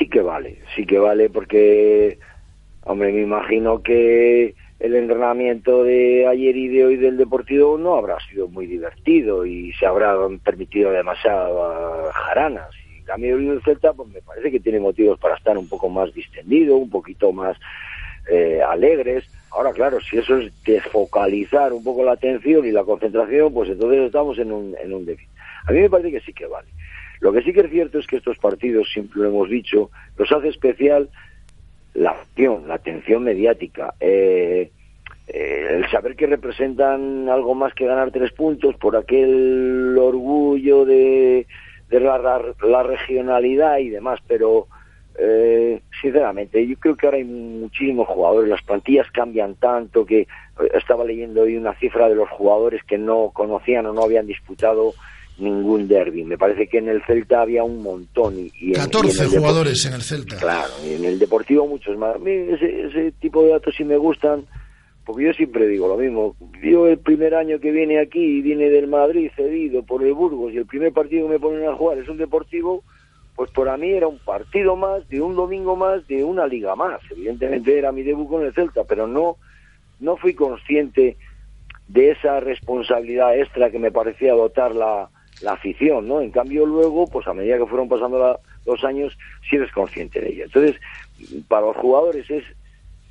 Sí que vale, sí que vale porque, hombre, me imagino que el entrenamiento de ayer y de hoy del Deportivo no habrá sido muy divertido y se habrán permitido demasiadas jaranas. Y en cambio el Celta, pues me parece que tiene motivos para estar un poco más distendido, un poquito más eh, alegres. Ahora, claro, si eso es desfocalizar un poco la atención y la concentración, pues entonces estamos en un, en un déficit. A mí me parece que sí que vale. Lo que sí que es cierto es que estos partidos, siempre lo hemos dicho, los hace especial la acción, la atención mediática, eh, eh, el saber que representan algo más que ganar tres puntos por aquel orgullo de, de la, regionalidad y demás, pero eh, sinceramente yo creo que ahora hay muchísimos jugadores, las plantillas cambian tanto que estaba leyendo hoy una cifra de los jugadores que no conocían o no habían disputado ningún derby. Me parece que en el Celta había un montón. Y, 14 jugadores en el Celta. Claro, y en el Deportivo muchos más. A mí ese, ese tipo de datos sí me gustan, porque yo siempre digo lo mismo. Yo el primer año que viene aquí y viene del Madrid cedido por el Burgos y el primer partido que me ponen a jugar es un Deportivo, pues para mí era un partido más, de un domingo más, de una liga más. Evidentemente era mi debut con el Celta, pero no, no fui consciente de esa responsabilidad extra que me parecía dotar la, afición, ¿no? En cambio luego, pues a medida que fueron pasando los años, sí eres consciente de ella. Entonces, para los jugadores es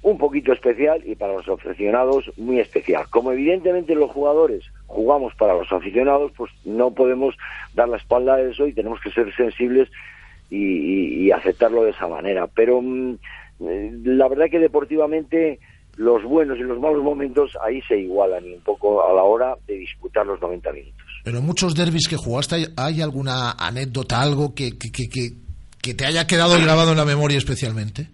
un poquito especial y para los aficionados muy especial. Como evidentemente los jugadores jugamos para los aficionados, pues no podemos dar la espalda a eso y tenemos que ser sensibles y, aceptarlo de esa manera. Pero mm, eh, la verdad que deportivamente los buenos y los malos momentos ahí se igualan un poco a la hora de disputar los 90 minutos. Pero en muchos derbis que jugaste, ¿hay- ¿hay alguna anécdota, algo que, que, que, que- te haya quedado grabado en la memoria especialmente?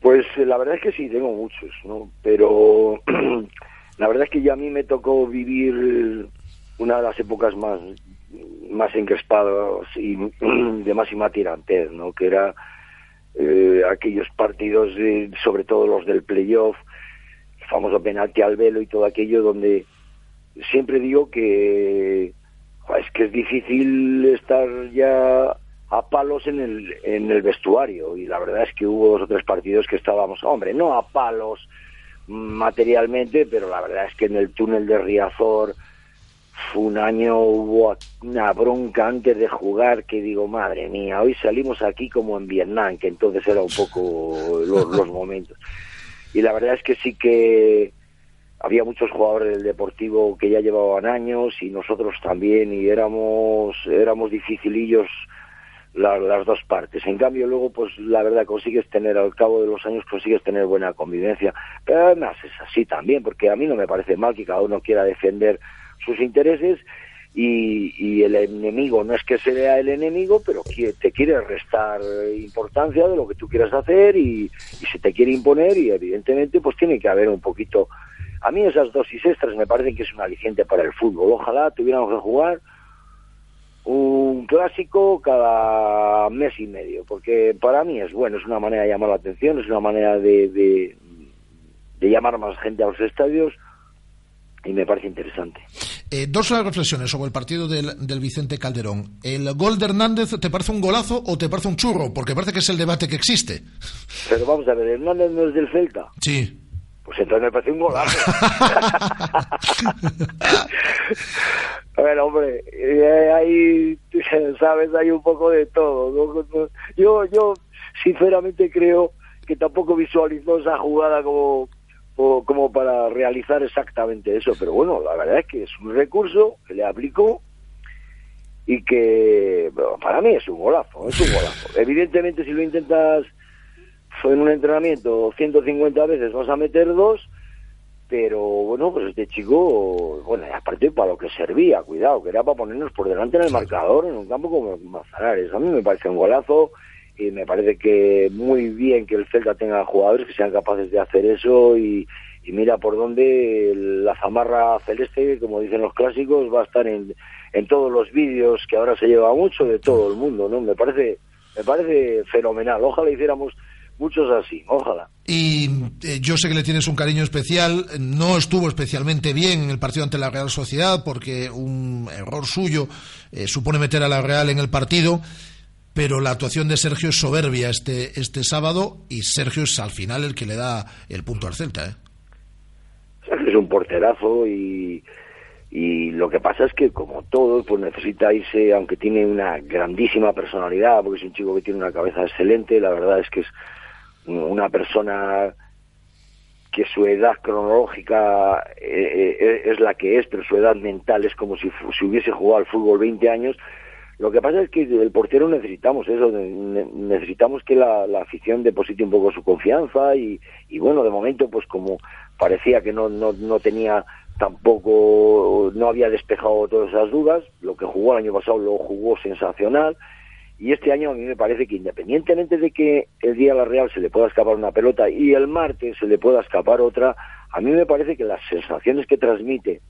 Pues eh, la verdad es que sí, tengo muchos, ¿no? Pero la verdad es que ya a mí me tocó vivir una de las épocas más, más encrespadas y de máxima tirantez, ¿no? Que era eh, aquellos partidos, de- sobre todo los del playoff, famoso penalti al velo y todo aquello, donde siempre digo que es que es difícil estar ya a palos en el, en el vestuario y la verdad es que hubo dos o tres partidos que estábamos, hombre, no a palos materialmente, pero la verdad es que en el túnel de Riazor fue un año, hubo una bronca antes de jugar que digo, madre mía, hoy salimos aquí como en Vietnam, que entonces era un poco lo- los momentos. Y la verdad es que sí que había muchos jugadores del Deportivo que ya llevaban años y nosotros también y éramos éramos dificilillos la- las dos partes. En cambio luego pues la verdad consigues tener al cabo de los años consigues tener buena convivencia, pero además es así también porque a mí no me parece mal que cada uno quiera defender sus intereses y, y el enemigo no es que sea el enemigo, pero te quiere restar importancia de lo que tú quieras hacer y, y se te quiere imponer y evidentemente pues tiene que haber un poquito a mí esas dosis extras me parecen que es un aliciente para el fútbol. Ojalá tuviéramos que jugar un clásico cada mes y medio, porque para mí es bueno, es una manera de llamar la atención, es una manera de, de, de llamar más gente a los estadios y me parece interesante. Eh, dos reflexiones sobre el partido del, del Vicente Calderón. ¿El gol de Hernández te parece un golazo o te parece un churro? Porque parece que es el debate que existe. Pero vamos a ver, Hernández no es del Celta. Sí. Pues entonces me parece un golazo. a ver, hombre, eh, ahí, sabes, hay un poco de todo. Yo, yo, sinceramente creo que tampoco visualizó esa jugada como, o- como para realizar exactamente eso. Pero bueno, la verdad es que es un recurso que le aplicó y que bueno, para mí es un golazo, es un golazo. Evidentemente, si lo intentas en un entrenamiento 150 veces vas a meter dos, pero bueno, pues este chico, bueno, aparte para lo que servía, cuidado, que era para ponernos por delante en el marcador en un campo como Manzanares. A mí me parece un golazo y me parece que muy bien que el Celta tenga jugadores que sean capaces de hacer eso y, y mira por dónde la zamarra celeste, como dicen los clásicos, va a estar en, en todos los vídeos que ahora se lleva mucho de todo el mundo, ¿no? Me parece, me parece fenomenal. Ojalá hiciéramos muchos así, ojalá. Y eh, yo sé que le tienes un cariño especial. No estuvo especialmente bien en el partido ante la Real Sociedad porque un error suyo eh, supone meter a la Real en el partido. Pero la actuación de Sergio es soberbia este, este sábado y Sergio es al final el que le da el punto al Celta. ¿eh? Sergio es un porterazo y, y lo que pasa es que como todo pues necesita irse aunque tiene una grandísima personalidad porque es un chico que tiene una cabeza excelente la verdad es que es una persona que su edad cronológica eh, eh, es la que es pero su edad mental es como si, si hubiese jugado al fútbol 20 años. Lo que pasa es que el portero necesitamos eso, ne- necesitamos que la, la afición deposite un poco su confianza y, y bueno, de momento pues como parecía que no, no, no tenía tampoco, no había despejado todas esas dudas, lo que jugó el año pasado lo jugó sensacional y este año a mí me parece que independientemente de que el día a la Real se le pueda escapar una pelota y el martes se le pueda escapar otra, a mí me parece que las sensaciones que transmite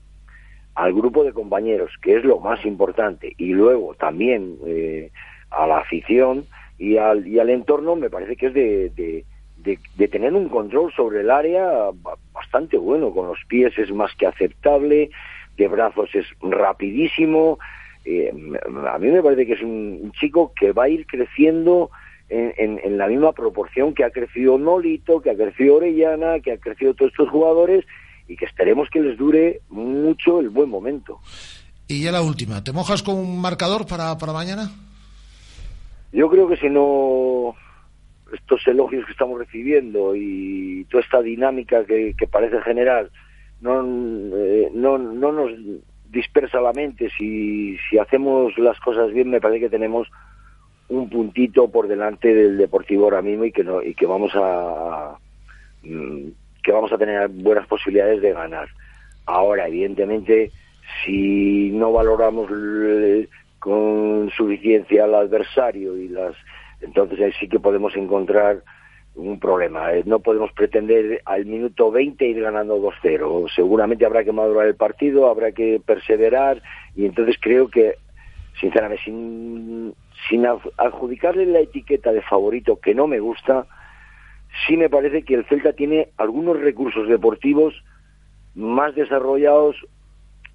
al grupo de compañeros, que es lo más importante, y luego también eh, a la afición y al, y al entorno, me parece que es de, de, de- de tener un control sobre el área ba- bastante bueno. Con los pies es más que aceptable, de brazos es rapidísimo. Eh, a mí me parece que es un, un chico que va a ir creciendo en, en- en la misma proporción que ha crecido Nolito, que ha crecido Orellana, que ha crecido todos estos jugadores y que esperemos que les dure mucho el buen momento. Y ya la última, ¿te mojas con un marcador para, para mañana? Yo creo que si no estos elogios que estamos recibiendo y toda esta dinámica que, que parece generar no, eh, no, no nos dispersa la mente. Si, si hacemos las cosas bien, me parece que tenemos un puntito por delante del Deportivo ahora mismo y que no y que vamos a mm, que vamos a tener buenas posibilidades de ganar. Ahora, evidentemente, si no valoramos con suficiencia al adversario y las entonces ahí sí que podemos encontrar un problema. Eh, No podemos pretender al minuto 20 ir ganando 2-0. Seguramente habrá que madurar el partido, habrá que perseverar y entonces creo que, sinceramente, sin, sin ad- adjudicarle la etiqueta de favorito que no me gusta, sí me parece que el Celta tiene algunos recursos deportivos más desarrollados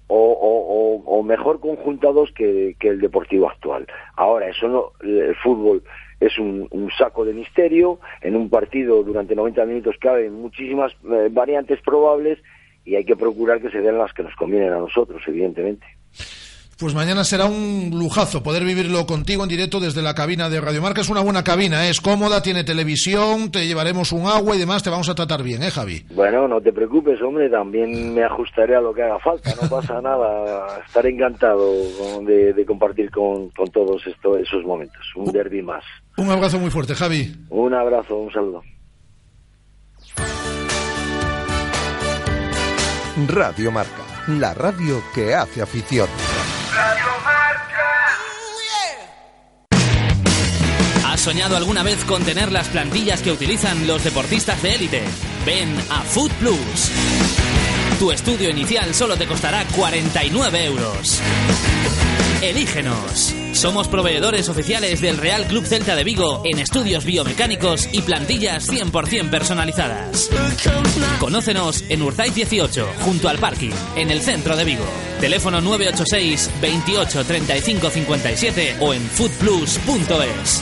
o- o mejor conjuntados que, que el deportivo actual. Ahora, eso no, el fútbol es un, un saco de misterio, en un partido durante 90 minutos caben muchísimas eh, variantes probables y hay que procurar que se den las que nos convienen a nosotros, evidentemente. Pues mañana será un lujazo poder vivirlo contigo en directo desde la cabina de Radio Marca. Es una buena cabina, ¿eh? es cómoda, tiene televisión, te llevaremos un agua y demás, te vamos a tratar bien, ¿eh, Javi? Bueno, no te preocupes, hombre, también me ajustaré a lo que haga falta, no pasa nada. Estaré encantado de, de compartir con, con todos esto, esos momentos. Un derby más. Un abrazo muy fuerte, Javi. Un abrazo, un saludo. Radio Marca, la radio que hace afición. ¿Has soñado alguna vez con tener las plantillas que utilizan los deportistas de élite? Ven a Food Plus. Tu estudio inicial solo te costará 49 euros. Elígenos. Somos proveedores oficiales del Real Club Celta de Vigo en estudios biomecánicos y plantillas 100% personalizadas. Conócenos en Urzaiz 18, junto al parking, en el centro de Vigo. Teléfono 986 28 35 57 o en foodplus.es.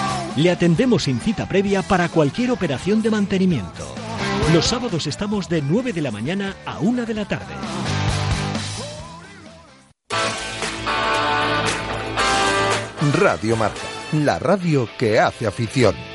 Le atendemos sin cita previa para cualquier operación de mantenimiento. Los sábados estamos de 9 de la mañana a 1 de la tarde. Radio Marca, la radio que hace afición.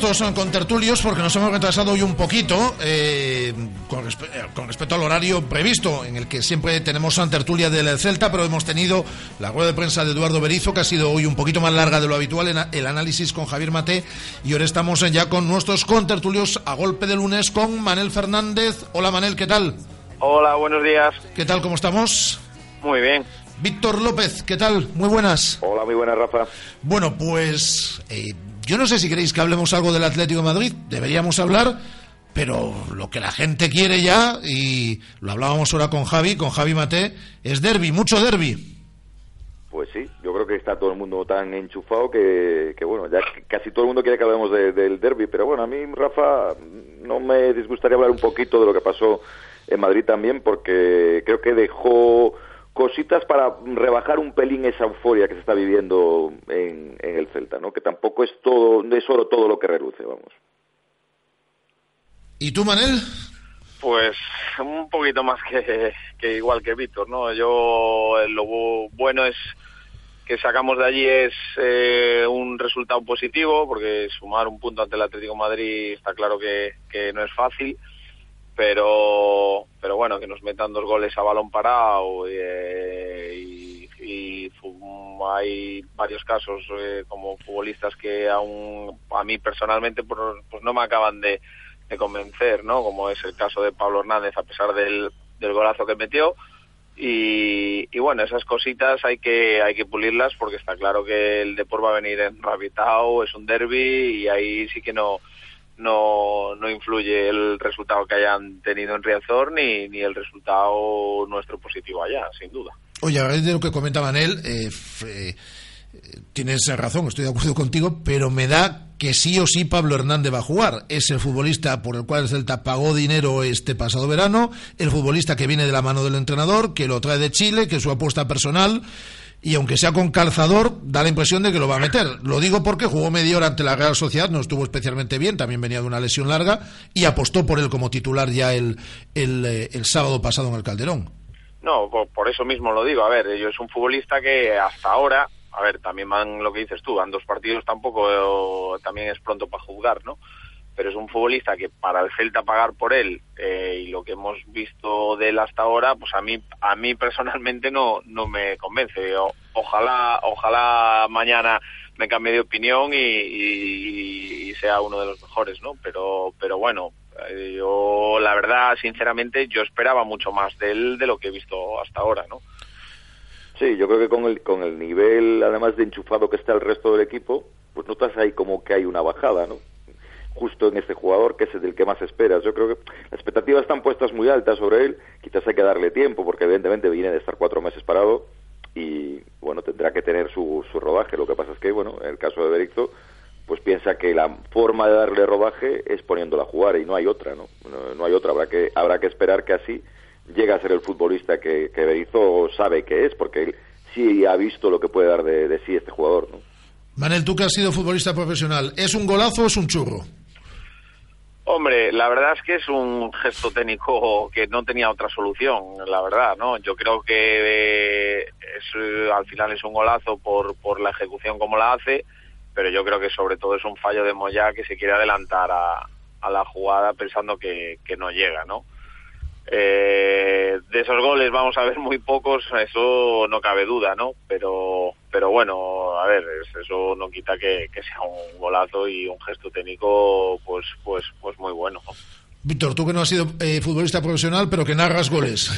Nuestros contertulios porque nos hemos retrasado hoy un poquito eh, con, respe- eh, con respecto al horario previsto, en el que siempre tenemos una tertulia del Celta, pero hemos tenido la rueda de prensa de Eduardo Berizo, que ha sido hoy un poquito más larga de lo habitual, en el análisis con Javier Mate, y ahora estamos ya con nuestros contertulios a golpe de lunes con Manel Fernández. Hola Manel, ¿qué tal? Hola, buenos días. ¿Qué tal? ¿Cómo estamos? Muy bien. Víctor López, ¿qué tal? Muy buenas. Hola, muy buenas, Rafa. Bueno, pues eh, yo no sé si queréis que hablemos algo del Atlético de Madrid. Deberíamos hablar, pero lo que la gente quiere ya, y lo hablábamos ahora con Javi, con Javi Mate, es derby, mucho derby. Pues sí, yo creo que está todo el mundo tan enchufado que, que bueno, ya casi todo el mundo quiere que hablemos de- del derby, pero bueno, a mí, Rafa, no me disgustaría hablar un poquito de lo que pasó en Madrid también, porque creo que dejó cositas para rebajar un pelín esa euforia que se está viviendo en, en el Celta, ¿no? Que tampoco es todo, no es oro todo lo que reluce, vamos. ¿Y tú, Manel? Pues un poquito más que, que igual que Víctor, ¿no? Yo eh, lo bu- bueno es que sacamos de allí es eh, un resultado positivo, porque sumar un punto ante el Atlético de Madrid está claro que, que no es fácil, pero pero bueno, que nos metan dos goles a balón parado eh, y, hay varios casos eh, como futbolistas que aún a mí personalmente pues, no me acaban de, de convencer, ¿no? Como es el caso de Pablo Hernández a pesar del, del golazo que metió y, y bueno, esas cositas hay que hay que pulirlas porque está claro que el Depor va a venir enrabitado, es un derby y ahí sí que no no, no influye el resultado que hayan tenido en Riazor ni, ni el resultado nuestro positivo allá, sin duda. Oye, a de lo que comentaba Manel, eh, eh, tienes razón, estoy de acuerdo contigo, pero me da que sí o sí Pablo Hernández va a jugar. Es el futbolista por el cual el Celta pagó dinero este pasado verano, el futbolista que viene de la mano del entrenador, que lo trae de Chile, que es su apuesta personal, y aunque sea con calzador, da la impresión de que lo va a meter. Lo digo porque jugó media hora ante la Real Sociedad, no estuvo especialmente bien, también venía de una lesión larga, y apostó por él como titular ya el, el, eh, sábado pasado en el Calderón. No, por, eso mismo lo digo. A ver, yo es un futbolista que hasta ahora, a ver, también van lo que dices tú, van dos partidos tampoco, también es pronto para juzgar, ¿no? Pero es un futbolista que para el Celta pagar por él eh, y lo que hemos visto de él hasta ahora, pues a mí, a mí personalmente no, no me convence. Ojalá, ojalá mañana me cambie de opinión y, y- y sea uno de los mejores, ¿no? Pero, pero bueno, eh, yo la verdad, sinceramente, yo esperaba mucho más de él de lo que he visto hasta ahora, ¿no? Sí, yo creo que con el, con el nivel, además de enchufado que está el resto del equipo, pues notas ahí como que hay una bajada, ¿no? Justo en este jugador, que es el del que más esperas. Yo creo que las expectativas están puestas muy altas sobre él, quizás hay que darle tiempo, porque evidentemente viene de estar cuatro meses parado y, bueno, tendrá que tener su, su rodaje. Lo que pasa es que, bueno, en el caso de Berizzo, pues piensa que la forma de darle rodaje es poniéndola a jugar y no hay otra, ¿no? No, no hay otra, habrá que, habrá que esperar que así llegue a ser el futbolista que, que Berizzo sabe que es, porque él sí ha visto lo que puede dar de, de sí este jugador, ¿no? Manel, tú que has sido futbolista profesional, ¿es un golazo o es un churro? Hombre, la verdad es que es un gesto técnico que no tenía otra solución, la verdad, ¿no? Yo creo que eh, es, eh, al final es un golazo por, por la ejecución como la hace, pero yo creo que sobre todo es un fallo de Moyá que se quiere adelantar a, la jugada pensando que no llega, ¿no? Eh, de esos goles vamos a ver muy pocos, eso no cabe duda, ¿no? Pero, pero bueno, a ver, es- eso no quita que, que sea un golazo y un gesto técnico, pues, pues, pues muy bueno. ¿no? Víctor, tú que no has sido eh, futbolista profesional, pero que narras goles.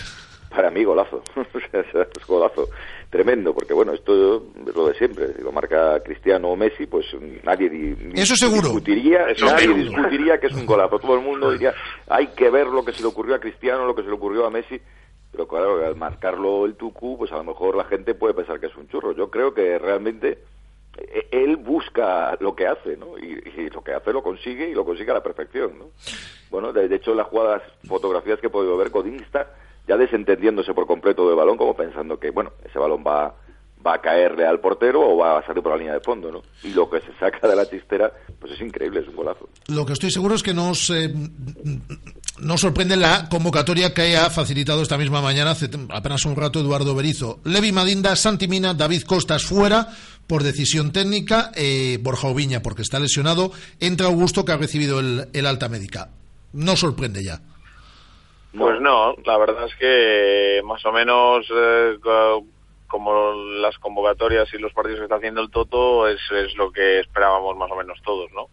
Para mí, golazo. Es golazo. Tremendo, porque bueno, esto es lo de siempre. Si lo marca Cristiano o Messi, pues nadie di- di- Eso seguro. discutiría, Eso nadie seguro. discutiría que es un golazo. Todo el mundo diría, hay que ver lo que se le ocurrió a Cristiano, lo que se le ocurrió a Messi. Pero claro, al marcarlo el Tucu, pues a lo mejor la gente puede pensar que es un churro. Yo creo que realmente eh, él busca lo que hace, ¿no? Y, y lo que hace lo consigue y lo consigue a la perfección, ¿no? Bueno, de, de hecho, las jugadas, fotografías que he podido ver, Godín está ya desentendiéndose por completo del balón, como pensando que, bueno, ese balón va, va a caerle al portero o va a salir por la línea de fondo, ¿no? Y lo que se saca de la chistera, pues es increíble, es un golazo. Lo que estoy seguro es que nos, eh, sorprende la convocatoria que ha facilitado esta misma mañana, hace apenas un rato, Eduardo Berizo. Levi Madinda, Santi Mina, David Costas fuera por decisión técnica, eh, Borja Oviña porque está lesionado, entra Augusto que ha recibido el, el alta médica. No sorprende ya. Pues no, la verdad es que más o menos eh, co- como las convocatorias y los partidos que está haciendo el Toto es, es lo que esperábamos más o menos todos, ¿no?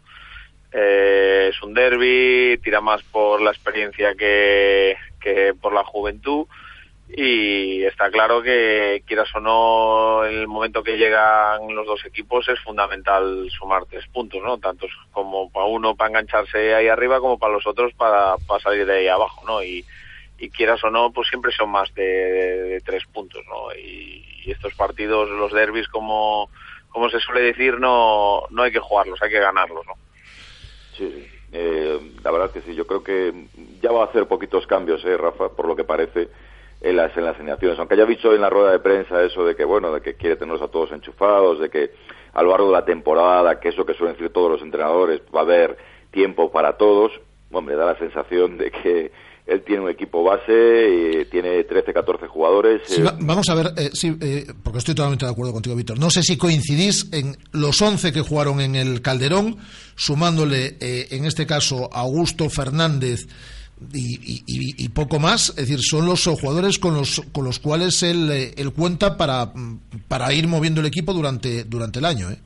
Eh, es un derby, tira más por la experiencia que, que por la juventud y está claro que quieras o no el momento que llegan los dos equipos es fundamental sumar tres puntos no tantos como para uno para engancharse ahí arriba como para los otros para, para salir de ahí abajo no y, quieras o no pues siempre son más de, tres puntos no y, estos partidos los derbis como como se suele decir no no hay que jugarlos hay que ganarlos no Sí. Eh, la verdad que sí, yo creo que ya va a hacer poquitos cambios, eh, Rafa, por lo que parece. En las, en las alineaciones. Aunque haya dicho en la rueda de prensa eso de que, bueno, de que quiere tenerlos a todos enchufados, de que a lo largo de la temporada, que es lo que suelen decir todos los entrenadores, va a haber tiempo para todos, hombre, da la sensación de que él tiene un equipo base, y tiene 13, 14 jugadores. Sí, eh, va- vamos a ver, eh, sí, eh, porque estoy totalmente de acuerdo contigo, Víctor. No sé si coincidís en los 11 que jugaron en el Calderón, sumándole, eh, en este caso, a Augusto Fernández y, y- poco más. Es decir, son los jugadores con los, con los cuales él, eh, él cuenta para, para ir moviendo el equipo durante, durante el año. ¿eh?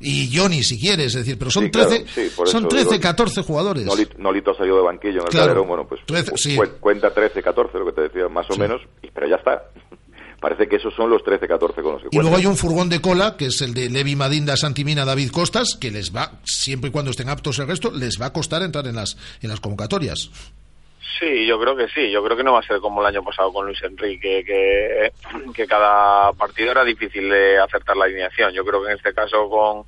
Y Johnny, si quieres, es decir, pero son Sí, claro, 13, sí, por son eso 13 digo, 14 jugadores. Nolito, Nolito ha salido de banquillo en el Claro. Calderón, bueno, pues, 13, pues, sí. cuenta 13, 14, lo que te decía, más o menos, pero ya está. Parece que esos son los 13, 14 con los que Y luego hay un furgón de cola, que es el de Levi Madinda, Santimina, David Costas, que les va, siempre y cuando estén aptos el resto, les va a costar entrar en las, en las convocatorias. Sí, yo creo que sí. Yo creo que no va a ser como el año pasado con Luis Enrique, que, que cada partido era difícil de acertar la alineación. Yo creo que en este caso con,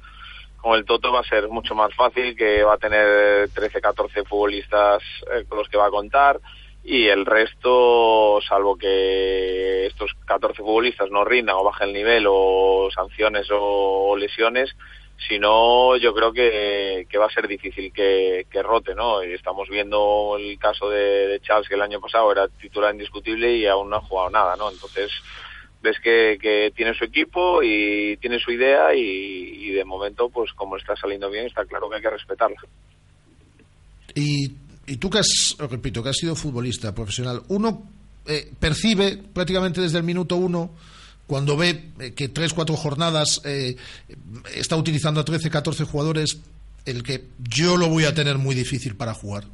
con el Toto va a ser mucho más fácil, que va a tener 13, 14 futbolistas eh, con los que va a contar y el resto, salvo que estos 14 futbolistas no rindan o bajen el nivel o sanciones o lesiones, si no, yo creo que, que va a ser difícil que, que rote, ¿no? Y estamos viendo el caso de, Charles, que el año pasado era titular indiscutible y aún no ha jugado nada, ¿no? Entonces, ves que, que tiene su equipo y tiene su idea y, de momento, pues como está saliendo bien, está claro que hay que respetarla. Y, y tú que has, repito, que has sido futbolista profesional, uno eh, percibe prácticamente desde el minuto uno, cuando ve eh, que tres, cuatro jornadas eh, está utilizando a 13, 14 jugadores, el que yo lo voy a tener muy difícil para jugar.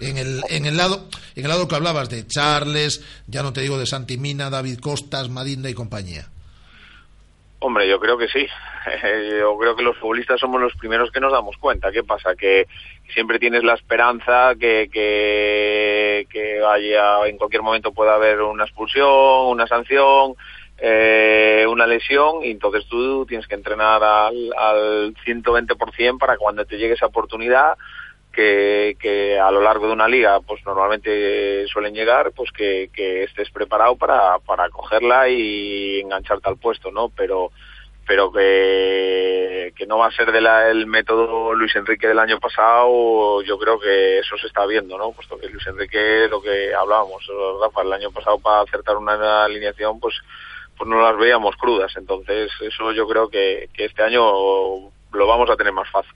En el, en el lado en el lado que hablabas de Charles, ya no te digo de Santimina, David Costas, Madinda y compañía. Hombre, yo creo que sí. Yo creo que los futbolistas somos los primeros que nos damos cuenta. ¿Qué pasa? Que siempre tienes la esperanza que, que, que haya, en cualquier momento pueda haber una expulsión, una sanción, eh, una lesión, y entonces tú tienes que entrenar al, al 120% para cuando te llegue esa oportunidad que, que a lo largo de una liga pues normalmente suelen llegar pues que, que estés preparado para, para cogerla y engancharte al puesto no pero pero que, que no va a ser de la, el método Luis Enrique del año pasado yo creo que eso se está viendo no puesto que Luis Enrique lo que hablábamos Rafa el año pasado para acertar una alineación pues pues no las veíamos crudas entonces eso yo creo que, que este año lo vamos a tener más fácil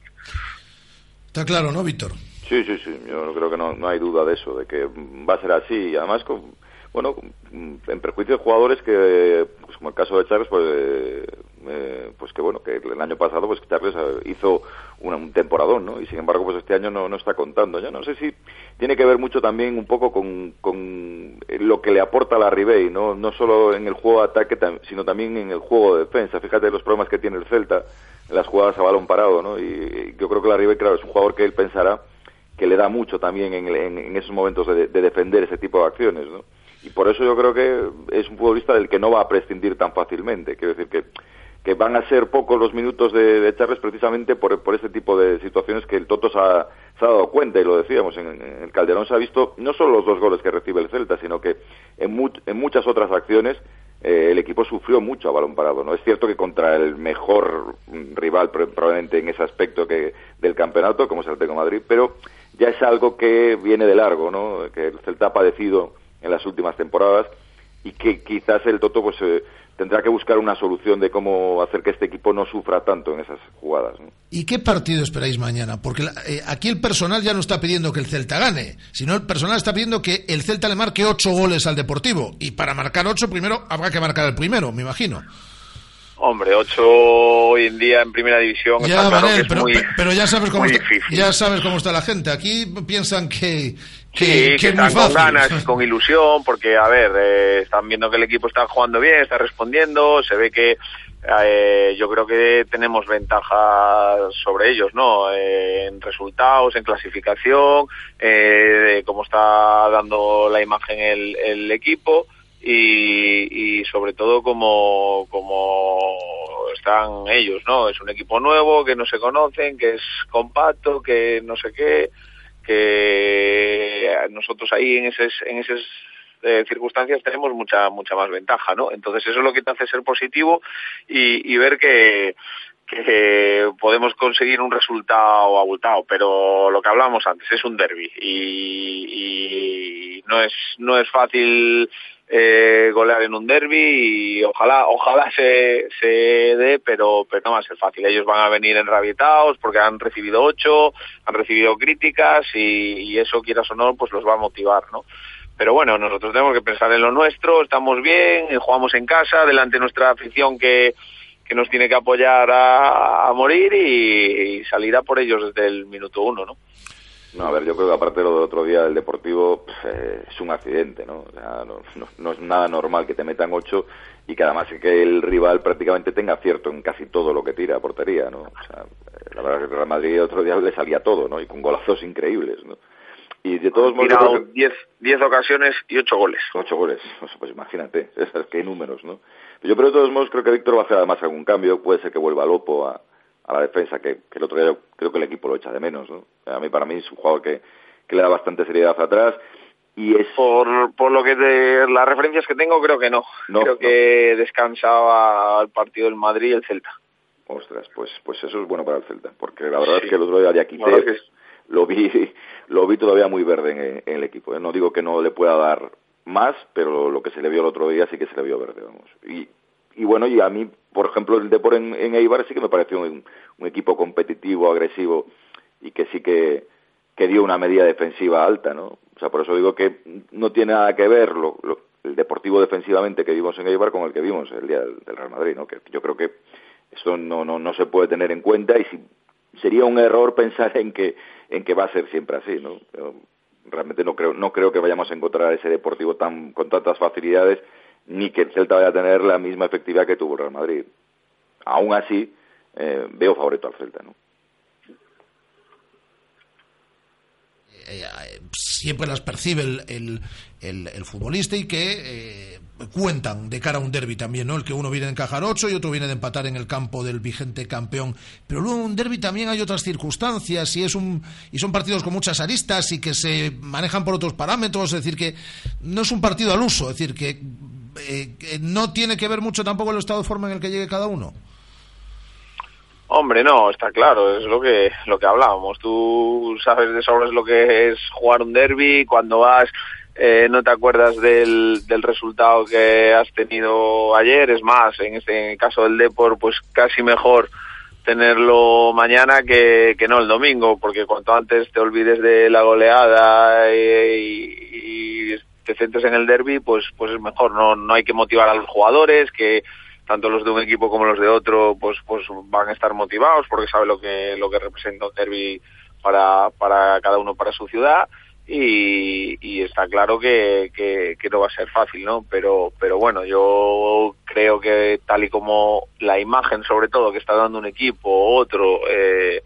Está claro, ¿no, Víctor? Sí, sí, sí. Yo creo que no, no hay duda de eso, de que va a ser así. Y además, con, bueno, con- en perjuicio de jugadores que, pues como el caso de Charles, pues, eh, pues que bueno, que el año pasado, pues Charles eh, hizo una- un temporadón, ¿no? Y sin embargo, pues este año no, no está contando. Yo no sé si tiene que ver mucho también un poco con, con lo que le aporta la Ribey, ¿no? No solo en el juego de ataque, sino también en el juego de defensa. Fíjate los problemas que tiene el Celta en las jugadas a balón parado, ¿no? Y yo creo que la Ribey, claro, es un jugador que él pensará que le da mucho también en, en- en esos momentos de, de defender ese tipo de acciones, ¿no? Y por eso yo creo que es un futbolista del que no va a prescindir tan fácilmente. Quiero decir que, que van a ser pocos los minutos de, de Charles precisamente por, por este tipo de situaciones que el Toto se ha, dado cuenta, y lo decíamos, en, el Calderón se ha visto no solo los dos goles que recibe el Celta, sino que en, mu- en muchas otras acciones eh, el equipo sufrió mucho a balón parado. No es cierto que contra el mejor mm, rival pro- probablemente en ese aspecto que del campeonato, como es el Atlético Madrid, pero ya es algo que viene de largo, ¿no? Que el Celta ha padecido en las últimas temporadas y que quizás el Toto pues eh, tendrá que buscar una solución de cómo hacer que este equipo no sufra tanto en esas jugadas. ¿no? ¿Y qué partido esperáis mañana? Porque la- eh, aquí el personal ya no está pidiendo que el Celta gane, sino el personal está pidiendo que el Celta le marque ocho goles al Deportivo. Y para marcar ocho, primero habrá que marcar el primero, me imagino. Hombre, ocho hoy en día en primera división Ya, está claro Manel, que es pero, muy, pe- pero ya sabes cómo muy está, difícil. ya sabes cómo está la gente. Aquí piensan que, Sí, que que es muy están con ganas, con ilusión, porque, a ver, eh, están viendo que el equipo está jugando bien, está respondiendo, se ve que eh, yo creo que tenemos ventaja sobre ellos, ¿no? Eh, en resultados, en clasificación, eh, de cómo está dando la imagen el, el equipo y, y sobre todo como, como están ellos, ¿no? Es un equipo nuevo, que no se conocen, que es compacto, que no sé qué, que nosotros ahí en ese, en ese eh, circunstancias tenemos mucha mucha más ventaja, ¿no? Entonces eso es lo que te hace ser positivo y, ver que podemos conseguir un resultado abultado, pero lo que hablábamos antes es un derby y, y no es no es fácil eh, golear en un derby y ojalá ojalá se, se dé, pero, pero no va a ser fácil. Ellos van a venir enrabietados porque han recibido ocho, han recibido críticas y, eso, quieras o no, pues los va a motivar, ¿no? Pero bueno, nosotros tenemos que pensar en lo nuestro, estamos bien, jugamos en casa, delante de nuestra afición que, que nos tiene que apoyar a, a morir y, y salir a por ellos desde el minuto uno, ¿no? No, a ver, yo creo que aparte de lo del otro día, el Deportivo pues, eh, es un accidente, ¿no? O sea, no, no, no es nada normal que te metan ocho y que además que el rival prácticamente tenga acierto en casi todo lo que tira a portería, ¿no? O sea, eh, la verdad es que el Real Madrid el otro día le salía todo, ¿no? Y con golazos increíbles, ¿no? Y de todos modos... Tirado creo que- 10 10 ocasiones y ocho goles. Ocho goles, O sea, pues imagínate, esas qué números, ¿no? Yo, pero de todos modos creo que Víctor va a hacer además algún cambio, puede ser que vuelva Lopo a, a la defensa, que, que el otro día yo creo que el equipo lo echa de menos, ¿no? A mí, para mí es un jugador que, que le da bastante seriedad atrás y es... Por, por lo que de las referencias que tengo, creo que no. No, creo no. que descansaba el partido del Madrid y el Celta. Ostras, pues, pues eso es bueno para el Celta, porque la verdad Sí. es que el otro día ya quité, es lo vi, lo vi todavía muy verde en, en el equipo. ¿eh? No digo que no le pueda dar más, pero lo que se le vio el otro día sí que se le vio verde, vamos. Y, y bueno, y a mí, por ejemplo, el Depor en, en Eibar sí que me pareció un, equipo competitivo, agresivo y que sí que, que dio una medida defensiva alta, ¿no? O sea, por eso digo que no tiene nada que ver lo, el deportivo defensivamente que vimos en Eibar con el que vimos el día del, Real Madrid, ¿no? Que yo creo que esto no, no, no se puede tener en cuenta y si, sería un error pensar en que, en que va a ser siempre así, ¿no? Realmente no creo, no creo que vayamos a encontrar ese deportivo tan, con tantas facilidades ni que el Celta vaya a tener la misma efectividad que tuvo el Real Madrid. Aún así, eh, veo favorito al Celta, ¿no? eh, siempre las percibe el, el, el- el futbolista y que eh, cuentan de cara a un derby también, ¿no? El que uno viene de encajar ocho y otro viene de empatar en el campo del vigente campeón. Pero luego en un derby también hay otras circunstancias y es un y son partidos con muchas aristas y que se manejan por otros parámetros, es decir que no es un partido al uso, es decir que, eh, que no tiene que ver mucho tampoco el estado de forma en el que llegue cada uno. Hombre, no, está claro, es lo que lo que hablábamos. Tú sabes de sobra lo que es jugar un derby, cuando vas eh, no te acuerdas del, del resultado que has tenido ayer, es más, en este caso del Depor, pues casi mejor tenerlo mañana que, que no el domingo, porque cuanto antes te olvides de la goleada eh, y te centres en el derby, pues pues es mejor. No no hay que motivar a los jugadores, que tanto los de un equipo como los de otro, pues pues van a estar motivados porque sabe lo que lo que representa un derby para para cada uno para su ciudad y, y está claro que, que, que no va a ser fácil, ¿no? Pero, pero bueno, yo creo que tal y como la imagen, sobre todo, que está dando un equipo, otro, eh,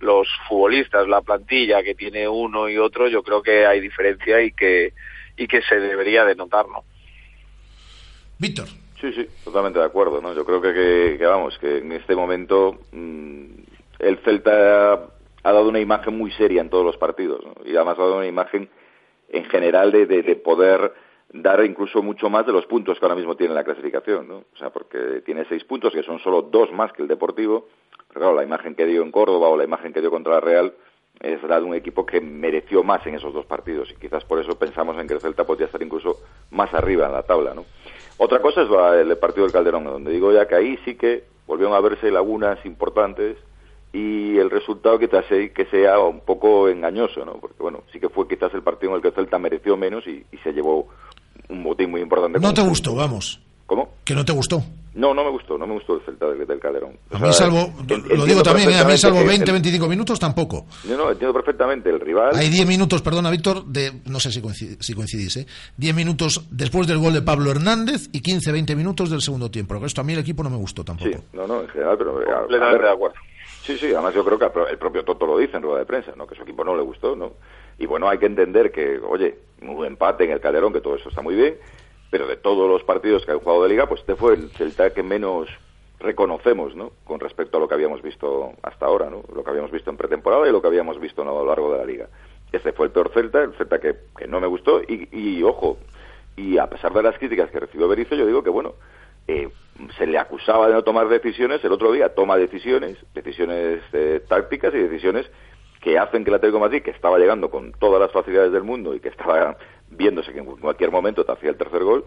los futbolistas, la plantilla que tiene uno y otro, yo creo que hay diferencia y que, y que se debería de notar, ¿no? Víctor. Sí, sí, totalmente de acuerdo, ¿no? Yo creo que, que, que, vamos, que en este momento mmm, el Celta ha dado una imagen muy seria en todos los partidos, ¿no? Y además ha dado una imagen en general de, de, de, poder dar incluso mucho más de los puntos que ahora mismo tiene la clasificación, ¿no? O sea, porque tiene seis puntos, que son solo dos más que el Deportivo, pero claro, la imagen que dio en Córdoba o la imagen que dio contra la Real es la de un equipo que mereció más en esos dos partidos y quizás por eso pensamos en que el Celta podría estar incluso más arriba en la tabla, ¿no? Otra cosa es el partido del Calderón, donde digo ya que ahí sí que volvieron a verse lagunas importantes y el resultado que te hace que sea un poco engañoso, ¿no? Porque bueno, sí que fue quizás el partido en el que el Celta mereció menos y, y se llevó un botín muy importante. No te gustó, vamos. ¿Cómo? Que no te gustó. No, no me gustó, no me gustó el Celta del, del Calderón. A mí salvo, lo digo también, ¿eh? a mí salvo 20, 25 minutos tampoco. Yo no, entiendo perfectamente, el rival... Hay 10 minutos, perdona Víctor, de, no sé si, coincidís, si coincidís, ¿eh? 10 minutos después del gol de Pablo Hernández y 15, 20 minutos del segundo tiempo. Porque esto a mí el equipo no me gustó tampoco. Sí, no, no, en general, pero... Completamente de acuerdo. Sí, sí, además yo creo que el propio Toto lo dice en rueda de prensa, ¿no? Que su equipo no le gustó, ¿no? Y bueno, hay que entender que, oye, un empate en el Calderón, que todo eso está muy bien, pero de todos los partidos que han jugado de liga, pues este fue el Celta que menos reconocemos, ¿no? Con respecto a lo que habíamos visto hasta ahora, ¿no? Lo que habíamos visto en pretemporada y lo que habíamos visto a lo largo de la liga. Este fue el peor Celta, el Celta que, que no me gustó y, y, ojo, Y a pesar de las críticas que recibió Berizzo, yo digo que, bueno, eh, se le acusaba de no tomar decisiones, el otro día toma decisiones, decisiones eh, tácticas y decisiones que hacen que el Atlético que estaba llegando con todas las facilidades del mundo y que estaba viéndose que en cualquier momento te hacía el tercer gol,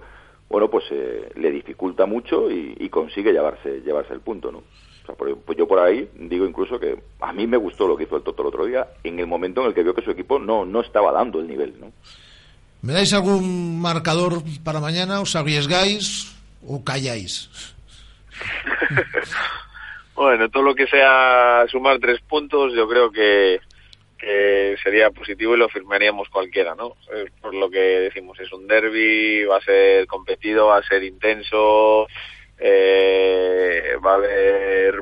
bueno, pues eh, le dificulta mucho y, y, consigue llevarse llevarse el punto, ¿no? O sea, por, pues yo por ahí digo incluso que a mí me gustó lo que hizo el Toto el otro día en el momento en el que vio que su equipo no, no estaba dando el nivel, ¿no? ¿Me dais algún marcador para mañana? ¿Os arriesgáis o calláis? bueno, todo lo que sea sumar tres puntos, yo creo que, que sería positivo y lo firmaríamos cualquiera, ¿no? Por lo que decimos, es un derby, va a ser competido, va a ser intenso, eh, va a haber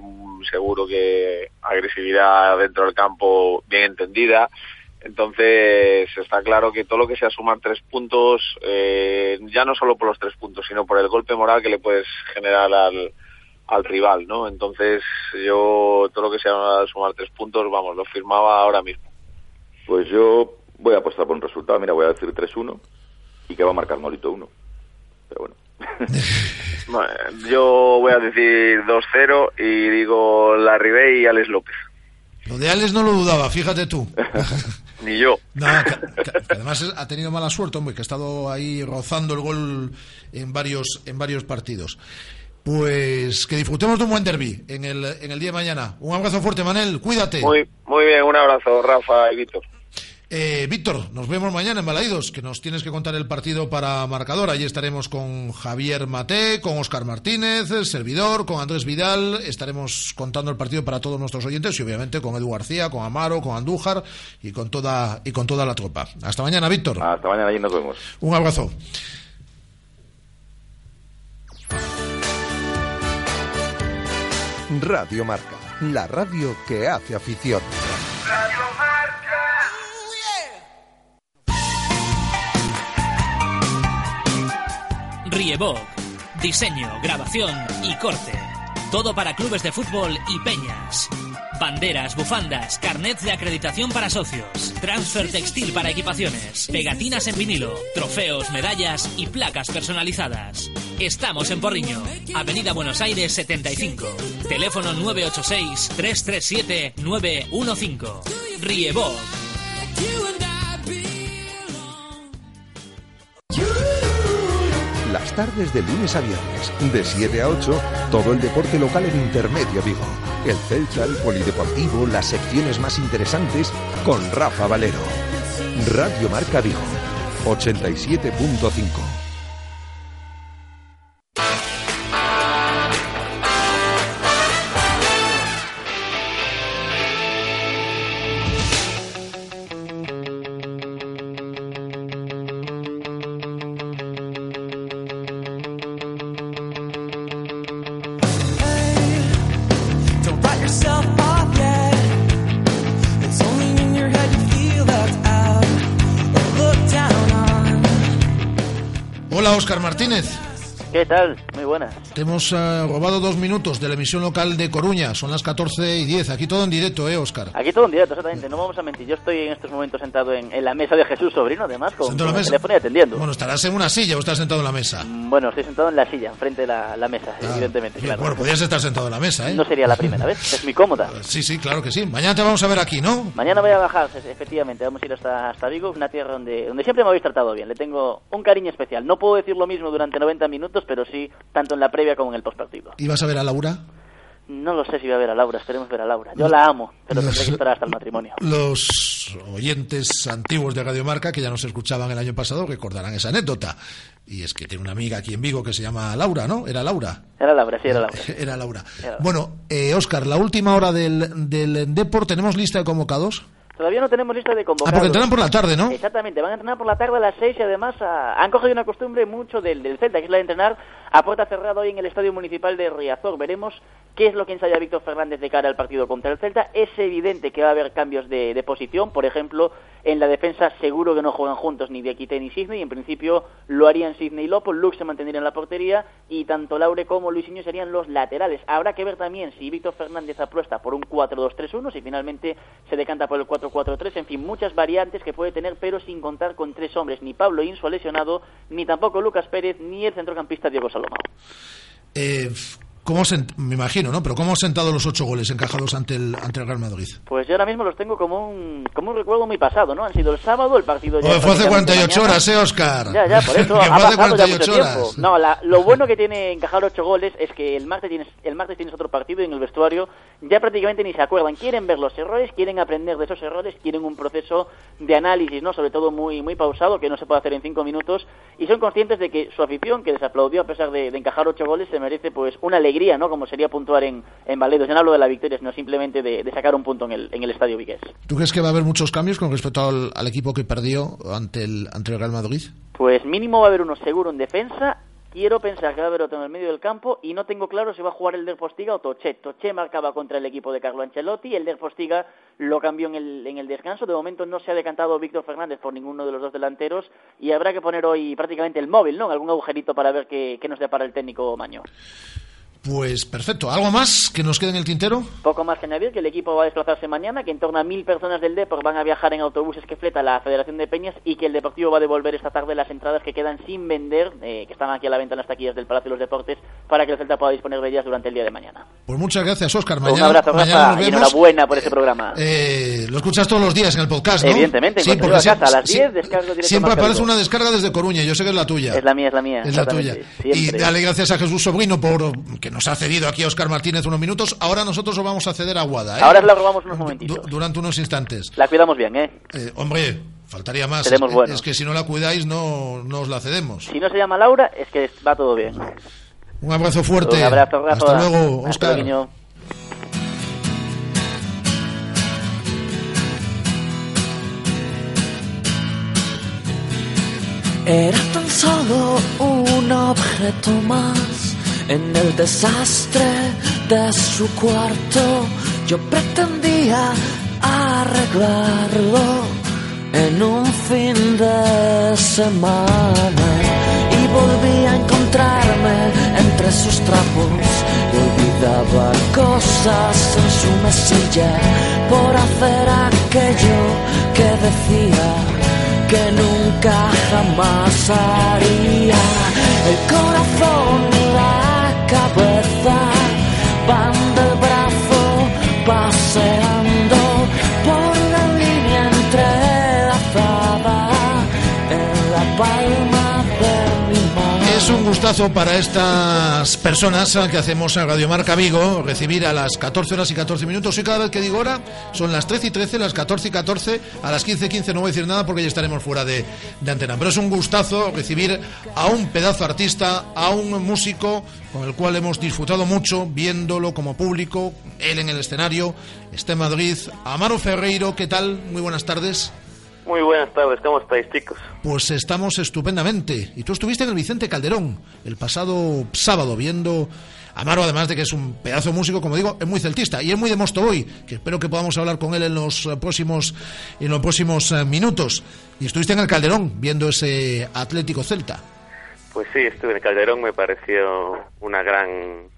seguro que agresividad dentro del campo bien entendida. Entonces está claro que todo lo que sea sumar tres puntos, eh, ya no solo por los tres puntos, sino por el golpe moral que le puedes generar al, al rival, ¿no? Entonces yo todo lo que sea sumar tres puntos, vamos, lo firmaba ahora mismo. Pues yo voy a apostar por un resultado, mira, voy a decir 3-1 y que va a marcar Nolito 1. Pero bueno. bueno yo voy a decir 2-0 y digo la Ribey y Alex López. Lo de Alex no lo dudaba, fíjate tú. Ni yo. No, que, que, que además ha tenido mala suerte, hombre, que ha estado ahí rozando el gol en varios, en varios partidos. Pues que disfrutemos de un buen derby en el, en el día de mañana. Un abrazo fuerte, Manel, cuídate. Muy, muy bien, un abrazo, Rafa y Víctor. Eh, Víctor, nos vemos mañana en Balaídos, que nos tienes que contar el partido para marcador. Allí estaremos con Javier Mate, con Óscar Martínez, el servidor, con Andrés Vidal. Estaremos contando el partido para todos nuestros oyentes y obviamente con Edu García, con Amaro, con Andújar y con toda, y con toda la tropa. Hasta mañana, Víctor. Hasta mañana, allí nos vemos. Un abrazo. Radio Marca, la radio que hace afición. Radio Riebok. Diseño, grabación y corte. Todo para clubes de fútbol y peñas. Banderas, bufandas, carnets de acreditación para socios, transfer textil para equipaciones, pegatinas en vinilo, trofeos, medallas y placas personalizadas. Estamos en Porriño, Avenida Buenos Aires 75. Teléfono 986-337-915. Riebok. Tardes de lunes a viernes, de 7 a 8, todo el deporte local en Intermedio Vigo. El Celta, el Polideportivo, las secciones más interesantes con Rafa Valero. Radio Marca Vigo, 87.5. ¿Qué tal? Buenas. Te hemos eh, robado dos minutos de la emisión local de Coruña. Son las 14 y 10. Aquí todo en directo, ¿eh, Óscar? Aquí todo en directo, exactamente. No vamos a mentir. Yo estoy en estos momentos sentado en, en la mesa de Jesús Sobrino, además, con, el teléfono y atendiendo. Bueno, estarás en una silla o estás sentado en la mesa. Bueno, estoy sentado en la silla, enfrente de la, la mesa, evidentemente, claro. Bueno, podrías estar sentado en la mesa, ¿eh? No sería la primera vez, es muy cómoda. Sí, sí, claro que sí. Mañana te vamos a ver aquí, ¿no? Mañana voy a bajar, efectivamente, vamos a ir hasta, hasta Vigo, una tierra donde, donde siempre me habéis tratado bien. Le tengo un cariño especial. No puedo decir lo mismo durante 90 minutos, pero sí tanto en la previa como en el postpartido. ¿Y vas a ver a Laura? No lo sé si voy a ver a Laura, esperemos ver a Laura. Yo la amo, pero tendré que esperar hasta el matrimonio. Los oyentes antiguos de Radio Marca que ya nos escuchaban el año pasado recordarán esa anécdota. Y es que tiene una amiga aquí en Vigo que se llama Laura, ¿no? ¿Era Laura? Era Laura, sí, era Laura. Era Laura. Era Laura. Bueno, eh, Óscar, la última hora del, del Depor, ¿tenemos lista de convocados? Todavía no tenemos lista de Ah, convocados. porque entrenan por la tarde, ¿no? Exactamente, van a entrenar por la tarde a las 6 y además ah, han cogido una costumbre mucho del, del Celta, que es la de entrenar a puerta cerrada hoy en el Estadio Municipal de Riazor. Veremos qué es lo que ensaya Víctor Fernández de cara al partido contra el Celta. Es evidente que va a haber cambios de, posición, por ejemplo, en la defensa seguro que no juegan juntos ni Diakite ni Sidney, en principio lo harían Sidney y Lopo, Lux se mantendría en la portería y tanto Laure como Luisinho serían los laterales. Habrá que ver también si Víctor Fernández apuesta por un 4-2-3-1, si finalmente se decanta por el 4-4-3, en fin, muchas variantes que puede tener, pero sin contar con tres hombres, ni Pablo Inso lesionado, ni tampoco Lucas Pérez, ni el centrocampista Diego Salomón. Eh, ¿Cómo sent- me imagino, ¿no? Pero ¿cómo han sentado los ocho goles encajados ante el, ante el Real Madrid? Pues yo ahora mismo los tengo como un, como un recuerdo muy pasado, ¿no? Han sido el sábado, el partido ya fue hace prácticamente 48 mañana. horas, ¿eh, Oscar? Ya, ya, por eso ha fue hace pasado ya 48 mucho horas. tiempo. No, la- lo bueno que tiene encajar ocho goles es que el martes tienes, el martes tienes otro partido y en el vestuario ya prácticamente ni se acuerdan. Quieren ver los errores, quieren aprender de esos errores, quieren un proceso de análisis, ¿no? Sobre todo muy, muy pausado, que no se puede hacer en cinco minutos, y son conscientes de que su afición, que les aplaudió a pesar de, de encajar ocho goles, se merece pues una alegría, ¿no? Como sería puntuar en, en Valedos. Yo no hablo de la victoria, sino simplemente de, de sacar un punto en el, en el Estadio Vigués. ¿Tú crees que va a haber muchos cambios con respecto al, al equipo que perdió ante el, ante el Real Madrid? Pues mínimo va a haber uno seguro en defensa. Quiero pensar que va a haber otro en el medio del campo y no tengo claro si va a jugar el Der Postiga o Toché. Toché marcaba contra el equipo de Carlo Ancelotti, el Der Postiga lo cambió en el, en el descanso. De momento no se ha decantado Víctor Fernández por ninguno de los dos delanteros y habrá que poner hoy prácticamente el móvil, ¿no? Algún agujerito para ver qué, qué nos depara el técnico Maño. Pues perfecto. ¿Algo más que nos quede en el tintero? Poco más que añadir que el equipo va a desplazarse mañana, que en torno a mil personas del Depor van a viajar en autobuses que fleta la Federación de Peñas y que el Deportivo va a devolver esta tarde las entradas que quedan sin vender, eh, que están aquí a la venta en las taquillas del Palacio de los Deportes, para que el Celta pueda disponer de ellas durante el día de mañana. Pues muchas gracias, Oscar. Un Mañana, abrazo, mañana Rafa, nos y enhorabuena por ese programa. Eh, lo escuchas todos los días en el podcast, ¿no? Evidentemente, en sí, porque a casa, a las sie- 10 descargo directo Siempre aparece una descarga desde Coruña. Yo sé que es la tuya. Es la mía, es la mía. Es la tuya. exactamente, Y siempre. dale gracias a Jesús Sobrino por que nos ha cedido aquí a Oscar Martínez unos minutos. Ahora nosotros lo vamos a ceder a Guada. ¿eh? Ahora la robamos unos momentitos. Du- durante unos instantes. La cuidamos bien, ¿eh? Eh, hombre, faltaría más. Es, buenos. es que si no la cuidáis, no, no os la cedemos. Si no se llama Laura, es que va todo bien. Un abrazo fuerte. Un abrazo, Rafa. Hasta luego, Hasta Oscar. luego, niño. Era tan solo un objeto más en el desastre de su cuarto. Yo pretendía arreglarlo en un fin de semana y volví a encontrarme entre sus trapos y olvidaba cosas en su mesilla por hacer aquello que decía que nunca jamás haría. El corazón cabeza van del brazo paseando un gustazo para estas personas que hacemos en Radio Marca Vigo recibir a las 14 horas y 14 minutos. Y cada vez que digo hora son las 13 y 13, las 14 y 14, a las 15 y 15 no voy a decir nada porque ya estaremos fuera de, de antena. Pero es un gustazo recibir a un pedazo artista, a un músico con el cual hemos disfrutado mucho viéndolo como público, él en el escenario, está Madrid. Amaro Ferreiro, ¿qué tal? Muy buenas tardes. Muy buenas tardes, ¿cómo estáis chicos? Pues estamos estupendamente. Y tú estuviste en el Vicente Calderón el pasado sábado viendo Amaro, además de que es un pedazo de músico, como digo, es muy celtista y es muy de Mostovoy, que espero que podamos hablar con él en los eh, próximos en los próximos eh, minutos. Y estuviste en el Calderón viendo ese Atlético Celta. Pues sí, estuve en Calderón, me pareció una gran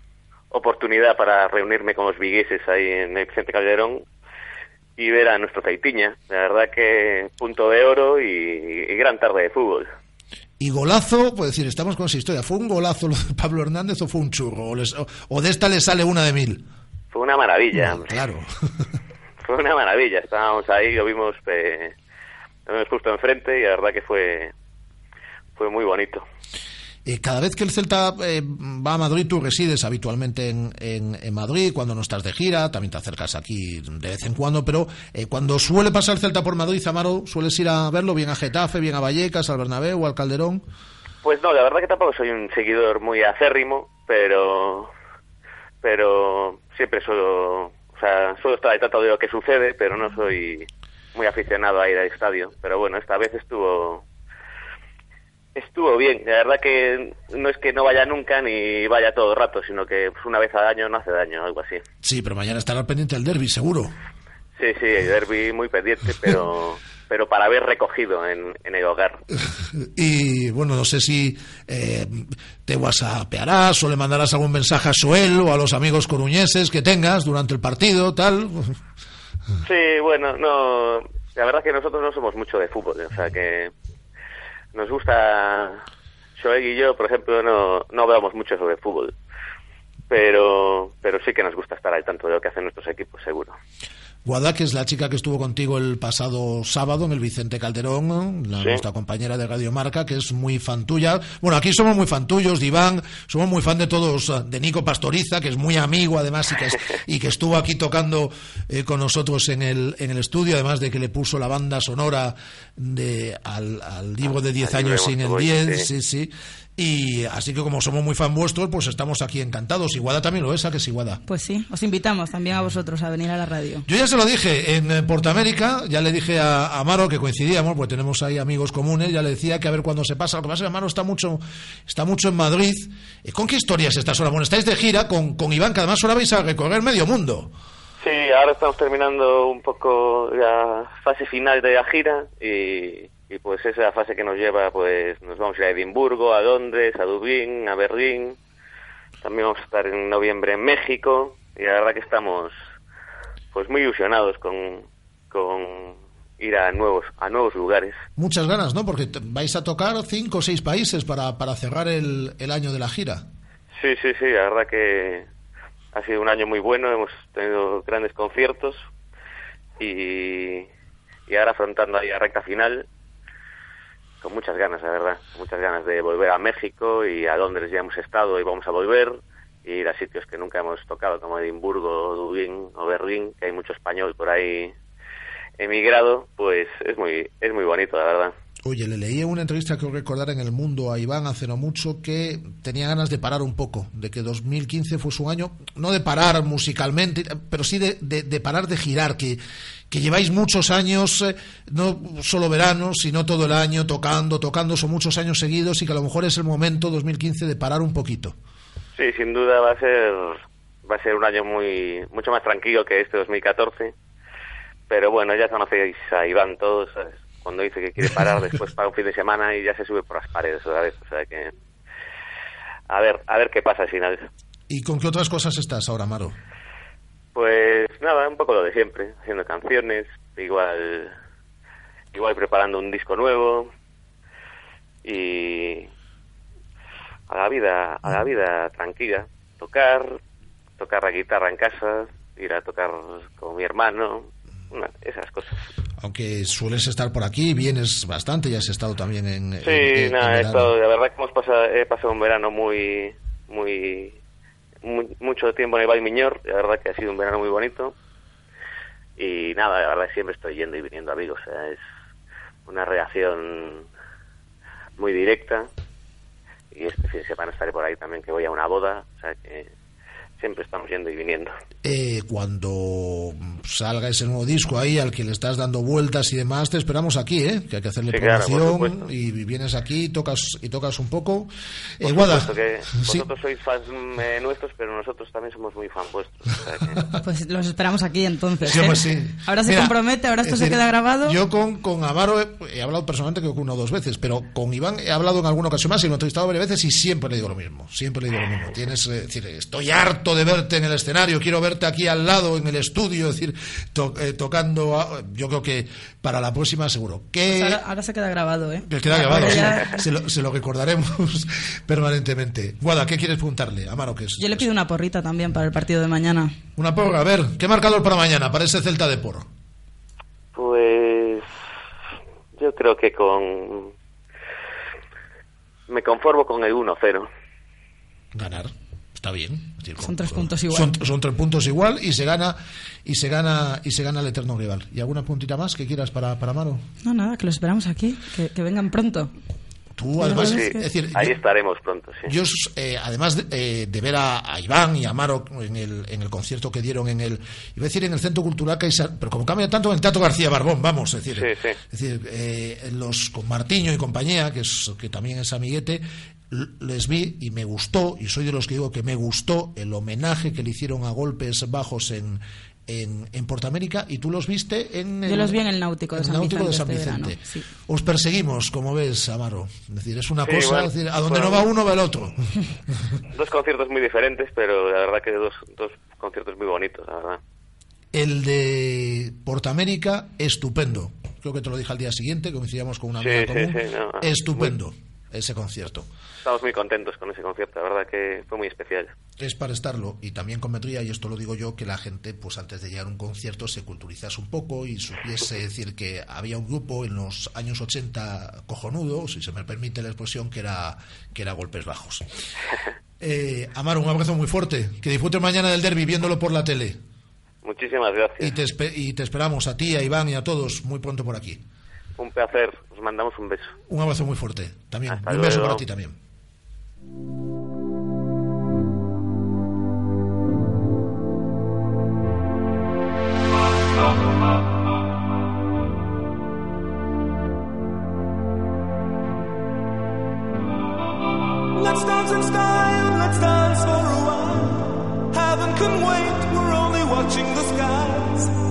oportunidad para reunirme con los vigueses ahí en el Vicente Calderón y ver a nuestro Zaitiña. La verdad que punto de oro y, y gran tarde de fútbol. Y golazo, pues decir, estamos con esa historia. ¿Fue un golazo lo de Pablo Hernández o fue un churro? ¿O, les- o- o de esta le sale una de mil? Fue una maravilla, hombre. Claro. Fue una maravilla. Estábamos ahí, lo vimos, eh, lo vimos justo enfrente y la verdad que fue, fue muy bonito. Eh, cada vez que el Celta eh, va a Madrid, tú resides habitualmente en, en- en Madrid, cuando no estás de gira, también te acercas aquí de vez en cuando, pero eh, cuando suele pasar el Celta por Madrid, Amaro, ¿sueles ir a verlo bien a Getafe, bien a Vallecas, al Bernabéu, al Calderón? Pues no, la verdad que tampoco soy un seguidor muy acérrimo, pero pero siempre suelo, o sea, suelo estar al tanto de lo que sucede, pero no soy muy aficionado a ir al estadio. Pero bueno, esta vez estuvo Estuvo bien, la verdad que no es que no vaya nunca ni vaya todo el rato, sino que pues, una vez al año no hace daño, algo así. Sí, pero mañana estará pendiente del derby, seguro. Sí, sí, el derby muy pendiente, pero pero para haber recogido en, en el hogar. Y bueno, no sé si eh, te whatsappearás o le mandarás algún mensaje a Soel o a los amigos coruñeses que tengas durante el partido, tal. Sí, bueno, no, la verdad que nosotros no somos mucho de fútbol, o sea que nos gusta, Joel y yo, por ejemplo, no, no hablamos mucho sobre fútbol, pero, pero sí que nos gusta estar al tanto de lo que hacen nuestros equipos, seguro. Guada, que es la chica que estuvo contigo el pasado sábado en el Vicente Calderón, la, Sí. nuestra compañera de Radio Marca, que es muy fan tuya. Bueno, aquí somos muy fan tuyos, de Iván, somos muy fan de todos, de Nico Pastoriza, que es muy amigo además y que, es- y que estuvo aquí tocando eh, con nosotros en el, en el estudio, además de que le puso la banda sonora de, al, al libro de 10 Al libro años sin el Montevoy, 10, sí. sí, sí. Y así que como somos muy fan vuestros, pues estamos aquí encantados. Iguada también lo es, ¿a que es Iguada? Pues sí, os invitamos también a vosotros a venir a la radio. Yo ya se lo dije en Portamérica, ya le dije a a Amaro que coincidíamos, porque tenemos ahí amigos comunes, ya le decía que a ver cuándo se pasa. Lo que pasa es que Amaro está mucho, está mucho en Madrid. Eh, ¿Con qué historias estás ahora? Bueno, estáis de gira con, con Iván, que además ahora vais a recorrer medio mundo. Sí, ahora estamos terminando un poco la fase final de la gira y, y pues esa es la fase que nos lleva, pues nos vamos a ir a Edimburgo, a Londres, a Dublín, a Berlín. También vamos a estar en noviembre en México y la verdad que estamos pues muy ilusionados con, con ir a nuevos a nuevos lugares. Muchas ganas, ¿no? Porque vais a tocar cinco o seis países para, para cerrar el, el año de la gira. Sí, sí, sí, la verdad que ha sido un año muy bueno, hemos tenido grandes conciertos y, y ahora afrontando ahí la recta final con muchas ganas, la verdad, muchas ganas de volver a México y a Londres ya hemos estado y vamos a volver y ir a sitios que nunca hemos tocado como Edimburgo, Dublín o Berlín, que hay mucho español por ahí emigrado, pues es muy es muy bonito, la verdad. Oye, le leí en una entrevista que recordar en El Mundo a Iván hace no mucho que tenía ganas de parar un poco, de que 2015 fue su año, no de parar musicalmente, pero sí de, de- de parar de girar, que, que lleváis muchos años, eh, no solo verano, sino todo el año tocando, tocando, son muchos años seguidos y que a lo mejor es el momento 2015 de parar un poquito. Sí, sin duda va a ser va a ser un año muy mucho más tranquilo que este 2014. Pero bueno, ya conocéis a Iván todos, ¿sabes? cuando dice que quiere parar, después para un fin de semana y ya se sube por las paredes otra vez, o sea que a ver, a ver qué pasa al final. ¿Y con qué otras cosas estás ahora, Maro? Pues nada, un poco lo de siempre, haciendo canciones, igual igual preparando un disco nuevo y a la vida, a la vida tranquila, tocar, tocar la guitarra en casa, ir a tocar con mi hermano, una- esas cosas. Aunque sueles estar por aquí, vienes bastante, ya has estado también en... Sí, en- en nada, he estado, la verdad que hemos pasado, he pasado un verano muy, muy, mucho tiempo en el Valle Miñor, la verdad que ha sido un verano muy bonito. Y nada, la verdad que siempre estoy yendo y viniendo amigos, o sea, es una relación muy directa. Y este fin de semana estaré por ahí también, que voy a una boda, o sea que siempre estamos yendo y viniendo. Eh, cuando salga ese nuevo disco ahí al que le estás dando vueltas y demás, te esperamos aquí, ¿eh? Que hay que hacerle Sí, claro, promoción supuesto. y vienes aquí, tocas y tocas un poco. Eh, Por Guada, que sí. vosotros sois fans eh, nuestros, pero nosotros también somos muy fans vuestros. o sea que- Pues los esperamos aquí entonces. Sí, ¿eh? sí. Ahora se Mira, compromete, ahora esto es se decir, queda grabado. Yo con, con Amaro he, he hablado personalmente creo que una o dos veces, pero con Iván he hablado en alguna ocasión más y lo he entrevistado varias veces y siempre le digo lo mismo. Siempre le digo lo mismo. Tienes, eh, decir, estoy harto de verte en el escenario, quiero verte aquí al lado en el estudio, es decir, to- eh, tocando. a- yo creo que para la próxima seguro. Pues Que ahora, ahora se queda grabado, ¿eh? que queda grabado, Ahora sí. ya- se, lo, se lo recordaremos permanentemente. Guada, ¿qué quieres preguntarle? Amaro, ¿qué es? Yo le pido una porrita también para el partido de mañana. Una porra, a ver, ¿qué marcador para mañana, para ese Celta de Porro? Pues yo creo que con... Me conformo con el 1-0. Ganar, está bien. Es decir, Son tres puntos igual. Son, son tres puntos igual y se gana y se gana y se gana el eterno rival. ¿Y alguna puntita más que quieras para, para Maro? No, nada, que lo esperamos aquí, que, que vengan pronto. Tú, además, Sí, es decir, ahí yo- estaremos pronto, sí. Yo, eh, además de, eh, de ver a, a Iván y a Maro en el, en el concierto que dieron en el, iba a decir en el Centro Cultural Caixa, pero como cambia tanto en el Teatro García Barbón, vamos, es decir, Sí, sí. es decir eh, los con Martiño y compañía, que, es, que también es amiguete, les vi y me gustó, y soy de los que digo que me gustó el homenaje que le hicieron a golpes bajos en, en, en Portamérica, y tú los viste en Yo los vi en el Náutico de San el Náutico de San Vicente este Vicente. verano, sí. Os perseguimos, como ves, Amaro. Es decir, es una Sí, cosa, bueno, es decir, a donde bueno. no va uno va el otro. Dos conciertos muy diferentes, pero la verdad que dos, dos conciertos muy bonitos, la verdad. El de Portamérica, estupendo. Creo que te lo dije al día siguiente, coincidíamos con una Sí, amiga sí, común. sí, no, estupendo ese concierto. Estamos muy contentos con ese concierto, la verdad que fue muy especial. Es para estarlo y también convendría, y esto lo digo yo, que la gente, pues antes de llegar a un concierto, se culturizase un poco y supiese decir que había un grupo en los años 80 cojonudo, si se me permite la expresión, que era, que era golpes bajos. Eh, Amaro, un abrazo muy fuerte. Que disfrutes mañana del derby viéndolo por la tele. Muchísimas gracias. Y te, y te esperamos a ti, a Iván y a todos muy pronto por aquí. Un placer. Os mandamos un beso. Un abrazo muy fuerte también. Hasta un beso luego. para ti también. Let's dance in style, let's dance for a while. Heaven can wait, we're only watching the skies.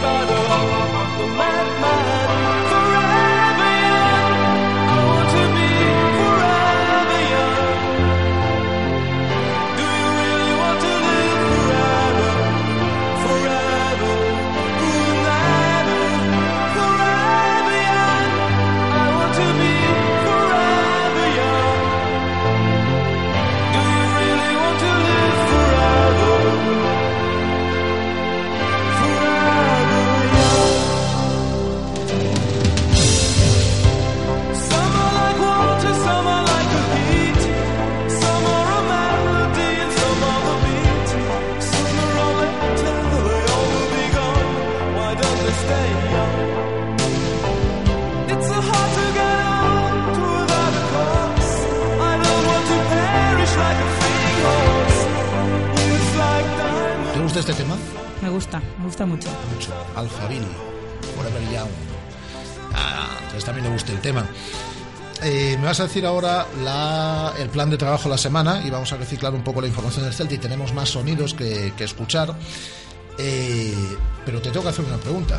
Battle. Gusta este tema? Me gusta, me gusta mucho. Mucho. Alphaville, Forever Young. Ah, entonces también le gusta el tema. Eh, me vas a decir ahora la- el plan de trabajo de la semana y vamos a reciclar un poco la información del Celta y tenemos más sonidos que, que escuchar. Eh, pero te tengo que hacer una pregunta.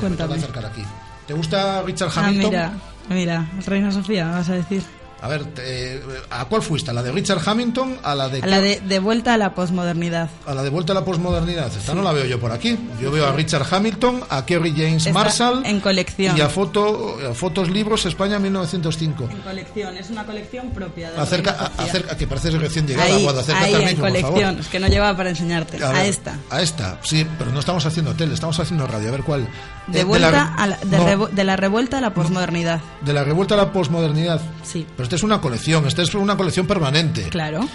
Cuéntame. que acercar aquí. ¿Te gusta Richard Ah, Hamilton? mira, mira, Reina Sofía, vas a decir. A ver, te- ¿a cuál fuiste? ¿A la de Richard Hamilton? ¿A la de, A la de, de vuelta a la posmodernidad. a la de vuelta a la posmodernidad? Esta no la veo yo por aquí. Yo veo a Richard Hamilton, a Kerry James Está Marshall en colección. y a, foto, a Fotos Libros España 1905. En colección, es una colección propia de Acerca, a- acerca, que pareces recién llegada, Ahí, Guada, acércate ahí al en micro, por colección, favor. es que no llevaba para enseñarte. A, ver, esta. A esta, sí, pero no estamos haciendo tele, estamos haciendo radio. A ver cuál. De Eh, vuelta la, a la, de, no, revo- de la revuelta a la posmodernidad. de la revuelta a la posmodernidad. Sí. Pero esta es una colección, esta es una colección permanente. Claro.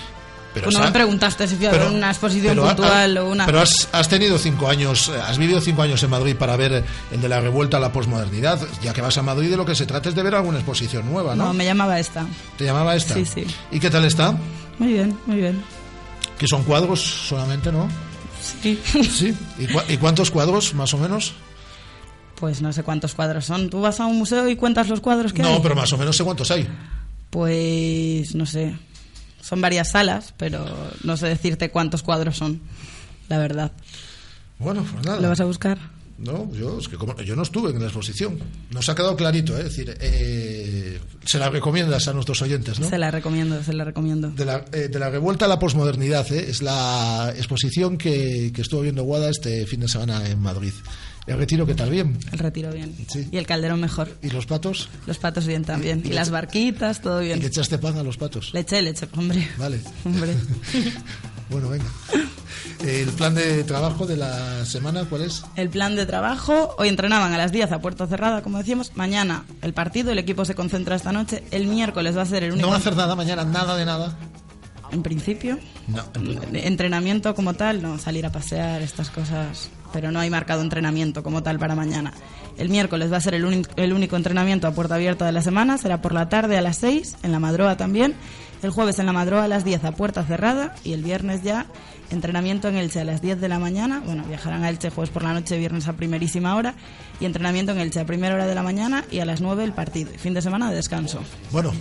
Pero Tú no me preguntaste si ver una exposición pero puntual ha- o una. Pero has, has tenido cinco años, eh, has vivido cinco años en Madrid para ver el de la revuelta a la posmodernidad. Ya que vas a Madrid, de lo que se trata es de ver alguna exposición nueva, ¿no? no, me llamaba esta. ¿Te llamaba esta? Sí, sí. ¿Y qué tal está? Muy bien, muy bien. Que son cuadros solamente, ¿no? Sí. Sí. ¿Y, cua- y cuántos cuadros, más o menos? Pues no sé cuántos cuadros son. ¿Tú vas a un museo y cuentas los cuadros que hay? No, pero más o menos sé cuántos hay. Pues no sé. Son varias salas, pero no sé decirte cuántos cuadros son. La verdad. Bueno, pues nada. ¿Lo vas a buscar? No, yo, es que como, yo no estuve en la exposición. Nos ha quedado clarito, ¿eh? es decir, eh, se la recomiendas a nuestros oyentes, ¿no? Se la recomiendo, se la recomiendo. De la, eh, de la revuelta a la posmodernidad, ¿eh? es la exposición que, que estuvo viendo Guada este fin de semana en Madrid. ¿El retiro qué tal? Bien. El retiro bien. Y el calderón mejor. ¿Y los patos? Los patos bien también. Y, las barquitas, todo bien. ¿Y le echaste pan a los patos? Le eché, le eché, hombre. Vale. Hombre. bueno, venga. ¿El plan de trabajo de la semana cuál es? El plan de trabajo, hoy entrenaban a las 10 a puerta cerrada, como decíamos. Mañana el partido, el equipo se concentra esta noche. El miércoles va a ser el único. No va a hacer nada mañana, nada de nada. En principio. No. Entrenamiento como tal, no, salir a pasear, estas cosas. Pero no hay marcado entrenamiento como tal para mañana. El miércoles va a ser el, único, el único entrenamiento a puerta abierta de la semana, será por la tarde a las 6, en la Madroa también. El jueves en la Madroa a las 10 a puerta cerrada y el viernes ya entrenamiento en Elche a las 10 de la mañana. Bueno, viajarán a Elche jueves por la noche, viernes a primerísima hora. Y entrenamiento en Elche a primera hora de la mañana y a las 9 el partido. Fin de semana de descanso. Bueno,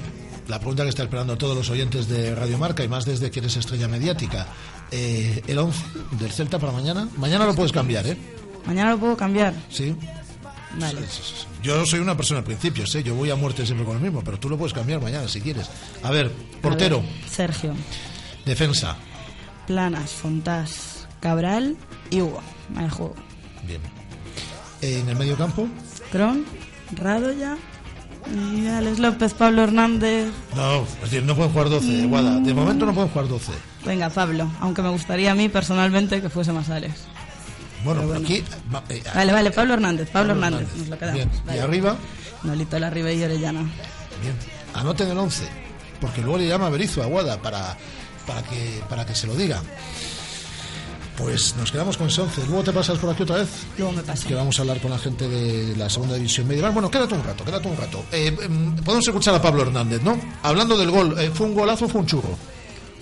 la pregunta que está esperando todos los oyentes de Radio Marca y más desde que eres estrella mediática. Eh, el 11 del Celta para mañana. Mañana lo puedes cambiar, ¿eh? Mañana lo puedo cambiar. Sí. Vale. Yo soy una persona al principio, sé, yo voy a muerte siempre con el mismo, pero tú lo puedes cambiar mañana si quieres. A ver, portero. A ver, Sergio. Defensa. Planas, Fontás, Cabral y Hugo. Al juego. Bien. En el medio campo. Cron, Radoya y Alex López, Pablo Hernández. No, es decir, no pueden jugar 12, Guada. De momento no pueden jugar 12. Venga, Pablo, aunque me gustaría a mí personalmente que fuese más Alex. Bueno, Pero pero aquí. va- eh, Vale, vale, Pablo Hernández, Pablo, Pablo Hernández. Hernández. Nos lo quedamos. Bien. ¿Y arriba? Nolito La Ribey y Orellana. Bien. Anoten el 11, porque luego le llama a Berizo a Guada para, para, que, para que se lo diga. Pues nos quedamos con ese 11. Luego te pasas por aquí otra vez. Luego me paso. Que vamos a hablar con la gente de la segunda división medieval. Bueno, quédate un rato, quédate un rato. Eh, em, podemos escuchar a Pablo Hernández, ¿no? Hablando del gol, eh, ¿fue un golazo o fue un churro?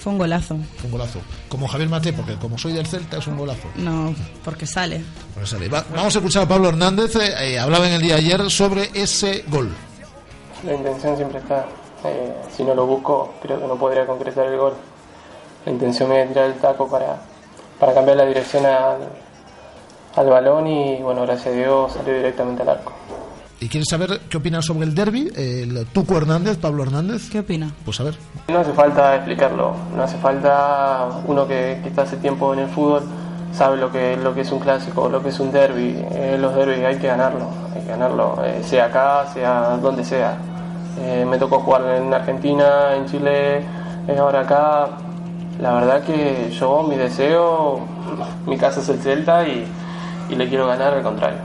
Fue un golazo. Fue un golazo. Como Javier Mate, porque como soy del Celta es un golazo. No, porque sale. Sale. Va- vamos a escuchar a Pablo Hernández. eh, eh, hablaba en el día de ayer sobre ese gol. La intención siempre está. Eh, si no lo busco, creo que no podría concretar el gol. La intención me es tirar el taco para, para cambiar la dirección al, al balón y, bueno, gracias a Dios salió directamente al arco. ¿Y quieres saber qué opinas sobre el derby? El Tuco Hernández, Pablo Hernández. ¿Qué opina? Pues a ver. No hace falta explicarlo, no hace falta uno que, que está hace tiempo en el fútbol, sabe lo que, lo que es un clásico, lo que es un derby. Eh, los derbis hay que ganarlo, hay que ganarlo, eh, sea acá, sea donde sea. Eh, me tocó jugar en Argentina, en Chile, eh, ahora acá. La verdad que yo, mi deseo, mi casa es el Celta y, y le quiero ganar al contrario.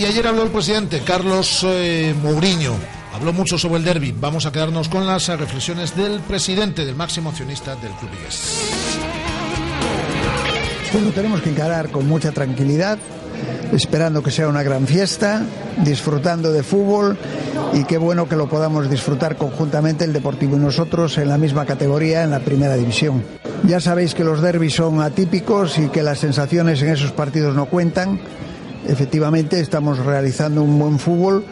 Y ayer habló el presidente Carlos eh, Mourinho. Habló mucho sobre el derby. Vamos a quedarnos con las eh, reflexiones del presidente, del máximo accionista del club Vigués. Pues lo tenemos que encarar con mucha tranquilidad, esperando que sea una gran fiesta, disfrutando de fútbol y qué bueno que lo podamos disfrutar conjuntamente el Deportivo y nosotros en la misma categoría en la primera división. Ya sabéis que los derbis son atípicos y que las sensaciones en esos partidos no cuentan. Efectivamente estamos realizando un buen fútbol,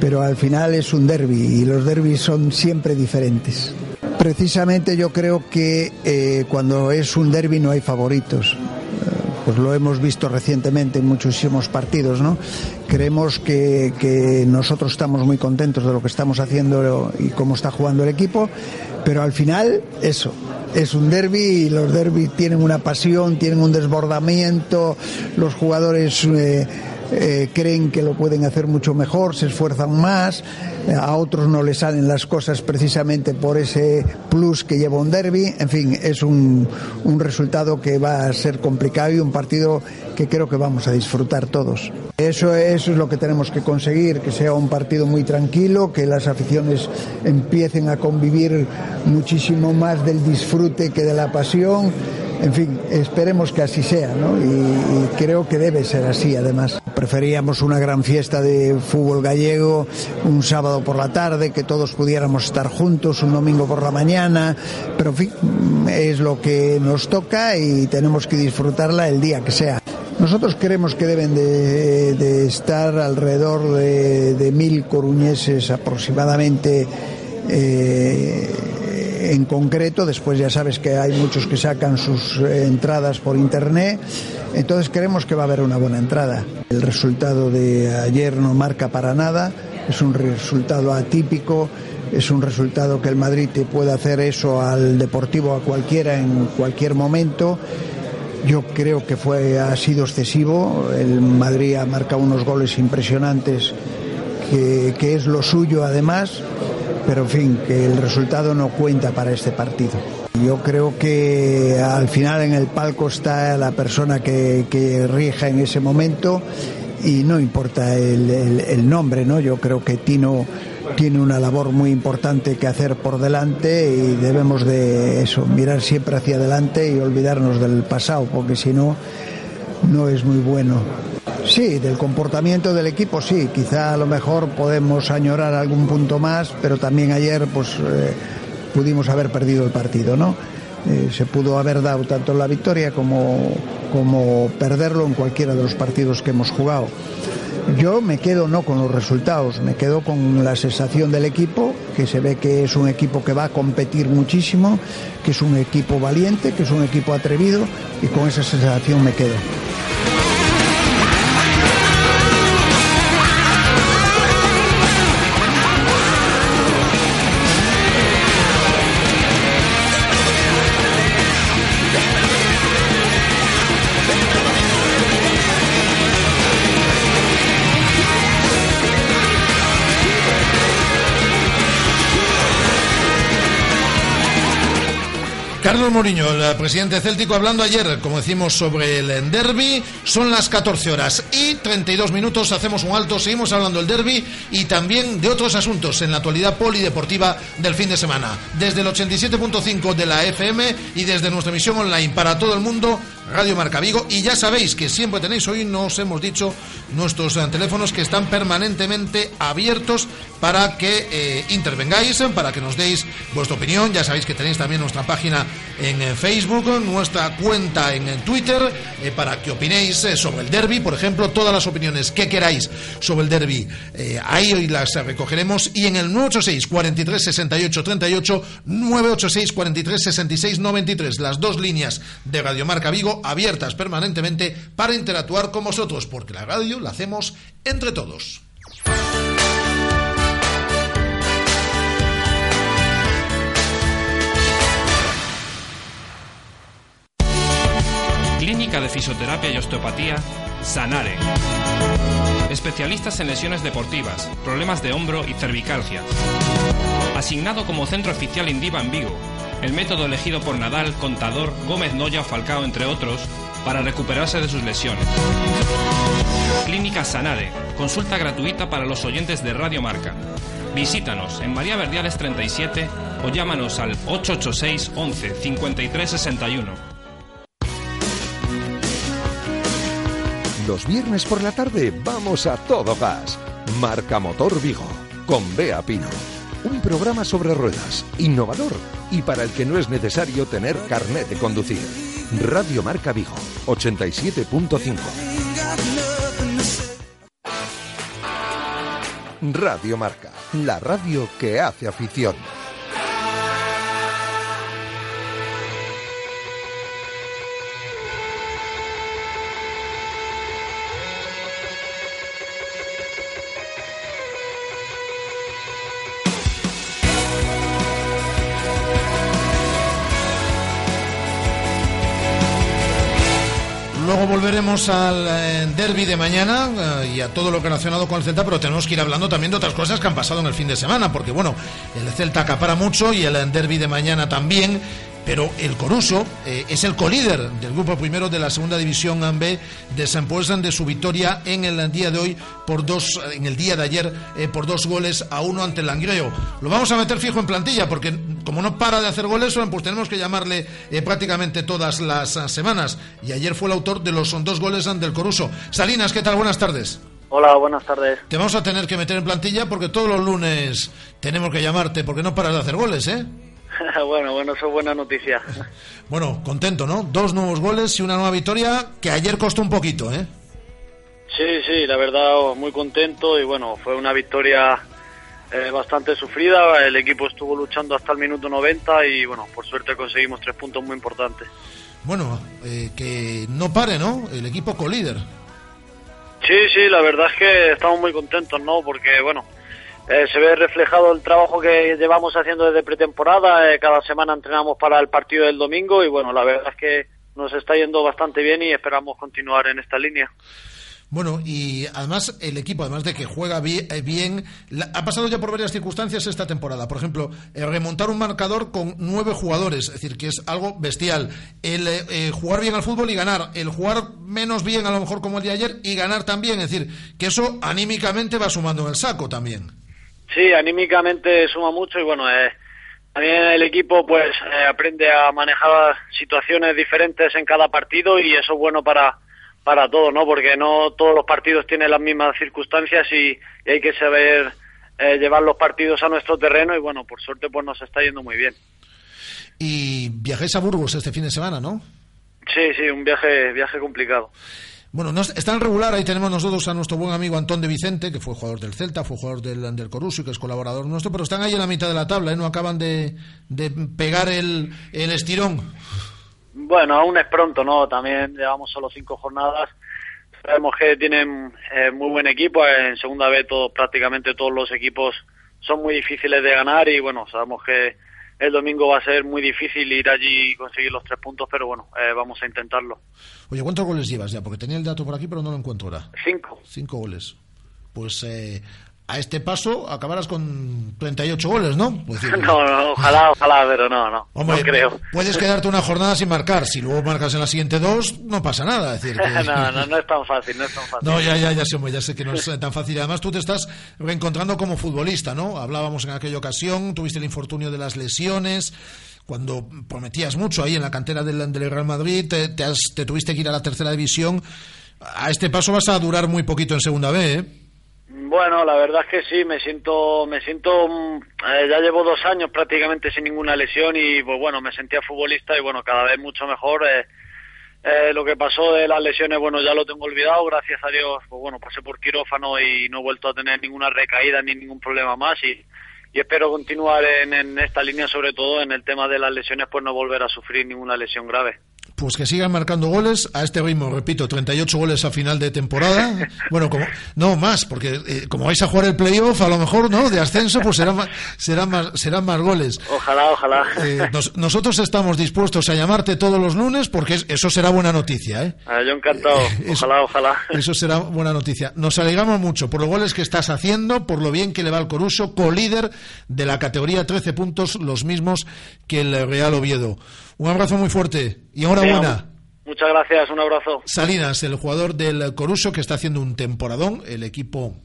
pero al final es un derby y los derbis son siempre diferentes. Precisamente yo creo que eh, cuando es un derby no hay favoritos. Pues lo hemos visto recientemente en muchísimos partidos, ¿no? Creemos que nosotros estamos muy contentos de lo que estamos haciendo y cómo está jugando el equipo, pero al final, eso, es un derby y los derbis tienen una pasión, tienen un desbordamiento, los jugadores eh, eh, creen que lo pueden hacer mucho mejor, se esfuerzan más, eh, a otros no les salen las cosas precisamente por ese plus que lleva un derby, en fin, es un, un resultado que va a ser complicado y un partido que creo que vamos a disfrutar todos. Eso, eso es lo que tenemos que conseguir, que sea un partido muy tranquilo, que las aficiones empiecen a convivir muchísimo más del disfrute que de la pasión. En fin, esperemos que así sea, ¿no? Y, creo que debe ser así, además. Preferíamos una gran fiesta de fútbol gallego un sábado por la tarde, que todos pudiéramos estar juntos, un domingo por la mañana, pero en fin, es lo que nos toca y tenemos que disfrutarla el día que sea. Nosotros creemos que deben de, estar alrededor de, de mil coruñeses aproximadamente eh, en concreto. Después ya sabes que hay muchos que sacan sus eh, entradas por internet. Entonces creemos que va a haber una buena entrada. El resultado de ayer no marca para nada. Es un resultado atípico. Es un resultado que el Madrid te puede hacer eso al Deportivo a cualquiera en cualquier momento. Yo creo que fue ha sido excesivo. El Madrid ha marcado unos goles impresionantes que, que es lo suyo además pero en fin, que el resultado no cuenta para este partido. Yo creo que al final en el palco está la persona que, que rija en ese momento y no importa el, el, el, nombre, ¿no? Yo creo que Tino tiene una labor muy importante que hacer por delante y debemos de eso, mirar siempre hacia adelante y olvidarnos del pasado, porque si no, no es muy bueno. Sí, del comportamiento del equipo sí, quizá a lo mejor podemos añorar algún punto más, pero también ayer pues eh, pudimos haber perdido el partido, ¿no? Eh, se pudo haber dado tanto la victoria como, como perderlo en cualquiera de los partidos que hemos jugado. Yo me quedo no con los resultados, me quedo con la sensación del equipo, que se ve que es un equipo que va a competir muchísimo, que es un equipo valiente, que es un equipo atrevido y con esa sensación me quedo. Carlos Mourinho, el presidente céltico, hablando ayer, como decimos, sobre el derby. Son las 14 horas y 32 minutos. Hacemos un alto, seguimos hablando del derby y también de otros asuntos en la actualidad polideportiva del fin de semana. Desde el 87.5 de la FM y desde nuestra emisión online para todo el mundo, Radio Marca Vigo. Y ya sabéis que siempre tenéis, hoy nos hemos dicho, nuestros eh, teléfonos que están permanentemente abiertos para que eh, intervengáis, para que nos deis vuestra opinión. Ya sabéis que tenéis también nuestra página en eh, Facebook, nuestra cuenta en Twitter, para que opinéis sobre el derby, por ejemplo, todas las opiniones que queráis sobre el derby. Ahí hoy las recogeremos. Y en el 986 43 68 38, 986 43 66 93, las dos líneas de Radio Marca Vigo abiertas permanentemente para interactuar con vosotros, porque la radio la hacemos entre todos. Clínica de Fisioterapia y Osteopatía, Sanare. Especialistas en lesiones deportivas, problemas de hombro y cervicalgia. Asignado como centro oficial Indiva en Vigo, el método elegido por Nadal, Contador, Gómez Noya Falcao, entre otros, para recuperarse de sus lesiones. Clínica Sanare, consulta gratuita para los oyentes de Radio Marca. Visítanos en María Verdiales 37 o llámanos al 886 11 53 61. Los viernes por la tarde vamos a todo gas. Marca Motor Vigo, con Bea Pino. Un programa sobre ruedas, innovador y para el que no es necesario tener carnet de conducir. Radio Marca Vigo, 87.5. Radio Marca, la radio que hace afición. Luego volveremos al eh, derby de mañana eh, y a todo lo relacionado con el Celta, pero tenemos que ir hablando también de otras cosas que han pasado en el fin de semana, porque bueno, el Celta acapara mucho y el eh, derby de mañana también. Pero el Coruso eh, es el colíder del grupo primero de la segunda división B de San Puesan de su victoria en el día de hoy por dos, en el día de ayer eh, por dos goles a uno ante el Langreo. Lo vamos a meter fijo en plantilla porque como no para de hacer goles, pues tenemos que llamarle eh, prácticamente todas las semanas. Y ayer fue el autor de los dos goles ante el Coruso. Salinas, ¿qué tal? Buenas tardes. Hola, buenas tardes. Te vamos a tener que meter en plantilla porque todos los lunes tenemos que llamarte porque no paras de hacer goles, ¿eh? bueno, bueno, eso es buena noticia. Bueno, contento, ¿no? Dos nuevos goles y una nueva victoria que ayer costó un poquito, ¿eh? Sí, sí, la verdad, muy contento y bueno, fue una victoria eh, bastante sufrida. El equipo estuvo luchando hasta el minuto 90 y bueno, por suerte conseguimos tres puntos muy importantes. Bueno, eh, que no pare, ¿no? El equipo colíder. Sí, sí, la verdad es que estamos muy contentos, ¿no? Porque bueno, eh, se ve reflejado el trabajo que llevamos haciendo desde pretemporada. Eh, cada semana entrenamos para el partido del domingo y bueno, la verdad es que nos está yendo bastante bien y esperamos continuar en esta línea. Bueno, y además el equipo, además de que juega eh, bien, ha pasado ya por varias circunstancias esta temporada. Por ejemplo, eh, remontar un marcador con nueve jugadores, es decir, que es algo bestial. El jugar bien al fútbol y ganar. El jugar menos bien, a lo mejor como el de ayer, y ganar también. Es decir, que eso anímicamente va sumando en el saco también. Sí, anímicamente suma mucho y bueno, eh, también el equipo pues eh, aprende a manejar situaciones diferentes en cada partido y eso es bueno para para todos, ¿no? Porque no todos los partidos tienen las mismas circunstancias y, y hay que saber eh, llevar los partidos a nuestro terreno y bueno, por suerte pues nos está yendo muy bien. Y viajáis a Burgos este fin de semana, ¿no? Sí, sí, un viaje viaje complicado. Bueno, no, es- está en regular, ahí tenemos nosotros a nuestro buen amigo Antón de Vicente, que fue jugador del Celta, fue jugador del, del Coruso y que es colaborador nuestro, pero están ahí en la mitad de la tabla, ¿eh? no acaban de, de pegar el, el estirón. Bueno, aún es pronto, ¿no? También llevamos solo cinco jornadas. Sabemos que tienen eh, muy buen equipo. En segunda B todo, prácticamente todos los equipos son muy difíciles de ganar y bueno, sabemos que el domingo va a ser muy difícil ir allí y conseguir los tres puntos, pero bueno, eh, vamos a intentarlo. Oye, ¿cuántos goles llevas ya? Porque tenía el dato por aquí, pero no lo encuentro ahora. Cinco. Cinco goles. Pues eh, a este paso acabarás con 38 goles, ¿no? Pues decir, No, no, ojalá, ojalá, pero no, no, Hombre, no creo. puedes quedarte una jornada sin marcar. Si luego marcas en la siguiente dos, no pasa nada. Es decir, que- no, no, no es tan fácil, no es tan fácil. No, ya, ya, ya sé, ya sé que no es tan fácil. Además, tú te estás reencontrando como futbolista, ¿no? Hablábamos en aquella ocasión, tuviste el infortunio de las lesiones, cuando prometías mucho ahí en la cantera del, del Real Madrid, te, te has- te tuviste que ir a la tercera división. A este paso vas a durar muy poquito en segunda B, ¿eh? Bueno, la verdad es que sí, me siento, me siento, mm, eh, ya llevo dos años prácticamente sin ninguna lesión y pues bueno, me sentía futbolista y bueno, cada vez mucho mejor. eh, eh, lo que pasó de las lesiones, bueno, ya lo tengo olvidado, gracias a Dios, pues bueno, pasé por quirófano y no he vuelto a tener ninguna recaída ni ningún problema más y, espero continuar en, en esta línea, sobre todo en el tema de las lesiones, pues no volver a sufrir ninguna lesión grave. Pues que sigan marcando goles a este ritmo, repito, 38 goles a final de temporada. Bueno, como no más, porque eh, como vais a jugar el playoff, a lo mejor, ¿no? De ascenso, pues serán más, serán más, serán más goles. Ojalá, ojalá. Eh, nos- nosotros estamos dispuestos a llamarte todos los lunes porque es- eso será buena noticia, ¿eh? Ah, yo encantado, ojalá, ojalá. Eso será buena noticia. Nos alegramos mucho por los goles que estás haciendo, por lo bien que le va al Coruso, colíder de la categoría 13 puntos, los mismos que el Real Oviedo. Un abrazo muy fuerte y enhorabuena. Muchas gracias, un abrazo. Salinas, el jugador del Coruso que está haciendo un temporadón, el equipo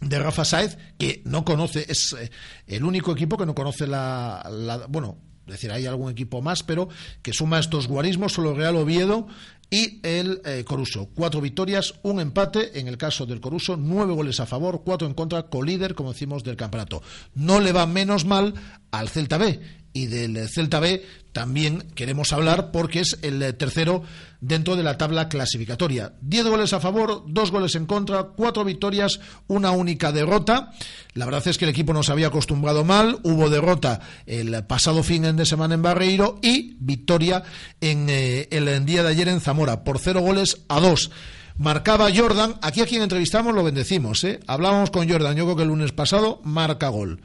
de Rafa Saez, que no conoce, es eh, el único equipo que no conoce la, la- bueno, es decir, hay algún equipo más, pero que suma estos guarismos, solo Real Oviedo y el eh, Coruso. Cuatro victorias, un empate, en el caso del Coruso, nueve goles a favor, cuatro en contra, colíder, como decimos, del campeonato. No le va menos mal al Celta B. Y del Celta B también queremos hablar porque es el eh, tercero dentro de la tabla clasificatoria. Diez goles a favor, dos goles en contra, cuatro victorias, una única derrota. La verdad es que el equipo nos había acostumbrado mal. Hubo derrota el pasado fin de semana en Barreiro y victoria en eh, el día de ayer en Zamora por cero goles a dos. Marcaba Jordan, aquí a quien entrevistamos lo bendecimos, ¿eh? Hablábamos con Jordan, yo creo que el lunes pasado, marca gol.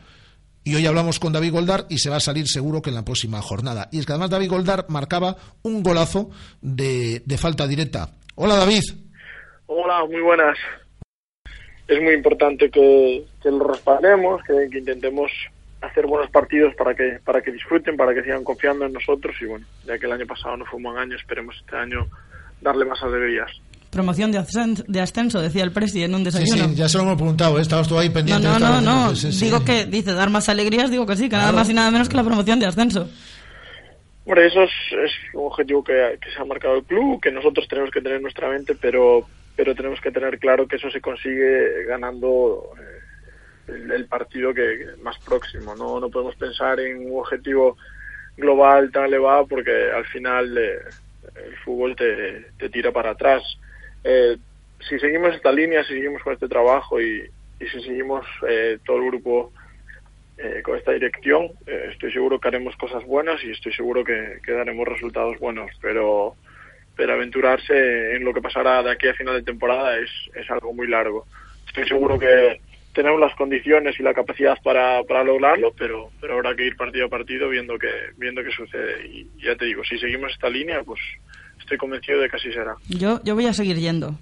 Y hoy hablamos con David Goldar y se va a salir seguro que en la próxima jornada. Y es que además David Goldar marcaba un golazo de, de falta directa. Hola David. Hola, muy buenas. Es muy importante que, que lo respaldemos, que, que intentemos hacer buenos partidos para que para que disfruten, para que sigan confiando en nosotros y bueno, ya que el año pasado no fue un buen año, esperemos este año darle más alegrías. Promoción de ascenso, de ascenso, decía el presi en un desayuno. sí, ya se lo hemos preguntado, ¿eh? estabas tú ahí no, pendiente. no, de no, no. Sí, sí. Digo que dice dar más alegrías, digo que sí, que nada más y nada menos que la promoción de ascenso. Hombre, eso es, es un objetivo que, que se ha marcado el club, que nosotros tenemos que tener en nuestra mente, pero, pero tenemos que tener claro que eso se consigue ganando eh, el, el partido que, que más próximo. No, no podemos pensar en un objetivo global tan elevado porque al final eh, el fútbol te, te tira para atrás. Eh, si seguimos esta línea, si seguimos con este trabajo y, y si seguimos eh, todo el grupo eh, con esta dirección. Eh, estoy seguro que haremos cosas buenas y estoy seguro que, daremos resultados buenos, pero pero aventurarse en lo que pasará de aquí a final de temporada es, es algo muy largo. Estoy seguro que tenemos las condiciones y la capacidad para, para lograrlo, pero, pero habrá que ir partido a partido viendo que viendo qué sucede. Y ya te digo, si seguimos esta línea, pues estoy convencido de que así será. Yo, yo voy a seguir yendo.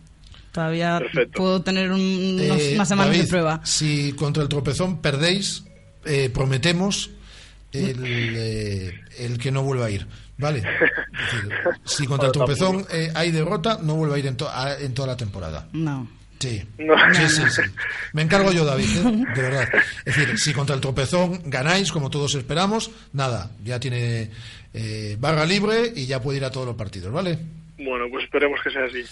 Todavía Perfecto. puedo tener un- unos- Eh, unas semanas David, de prueba. Si contra el tropezón perdéis, eh, prometemos el, eh, el que no vuelva a ir. ¿Vale? Decir, si contra el tropezón eh, hay derrota, no vuelva a ir en, to- a- en toda la temporada. No. Sí. No. sí, sí, sí. Me encargo yo, David, ¿eh? de verdad. Es decir, si contra el tropezón ganáis, como todos esperamos, nada, ya tiene eh, barra libre y ya puede ir a todos los partidos, ¿vale? Bueno, pues esperemos que sea así.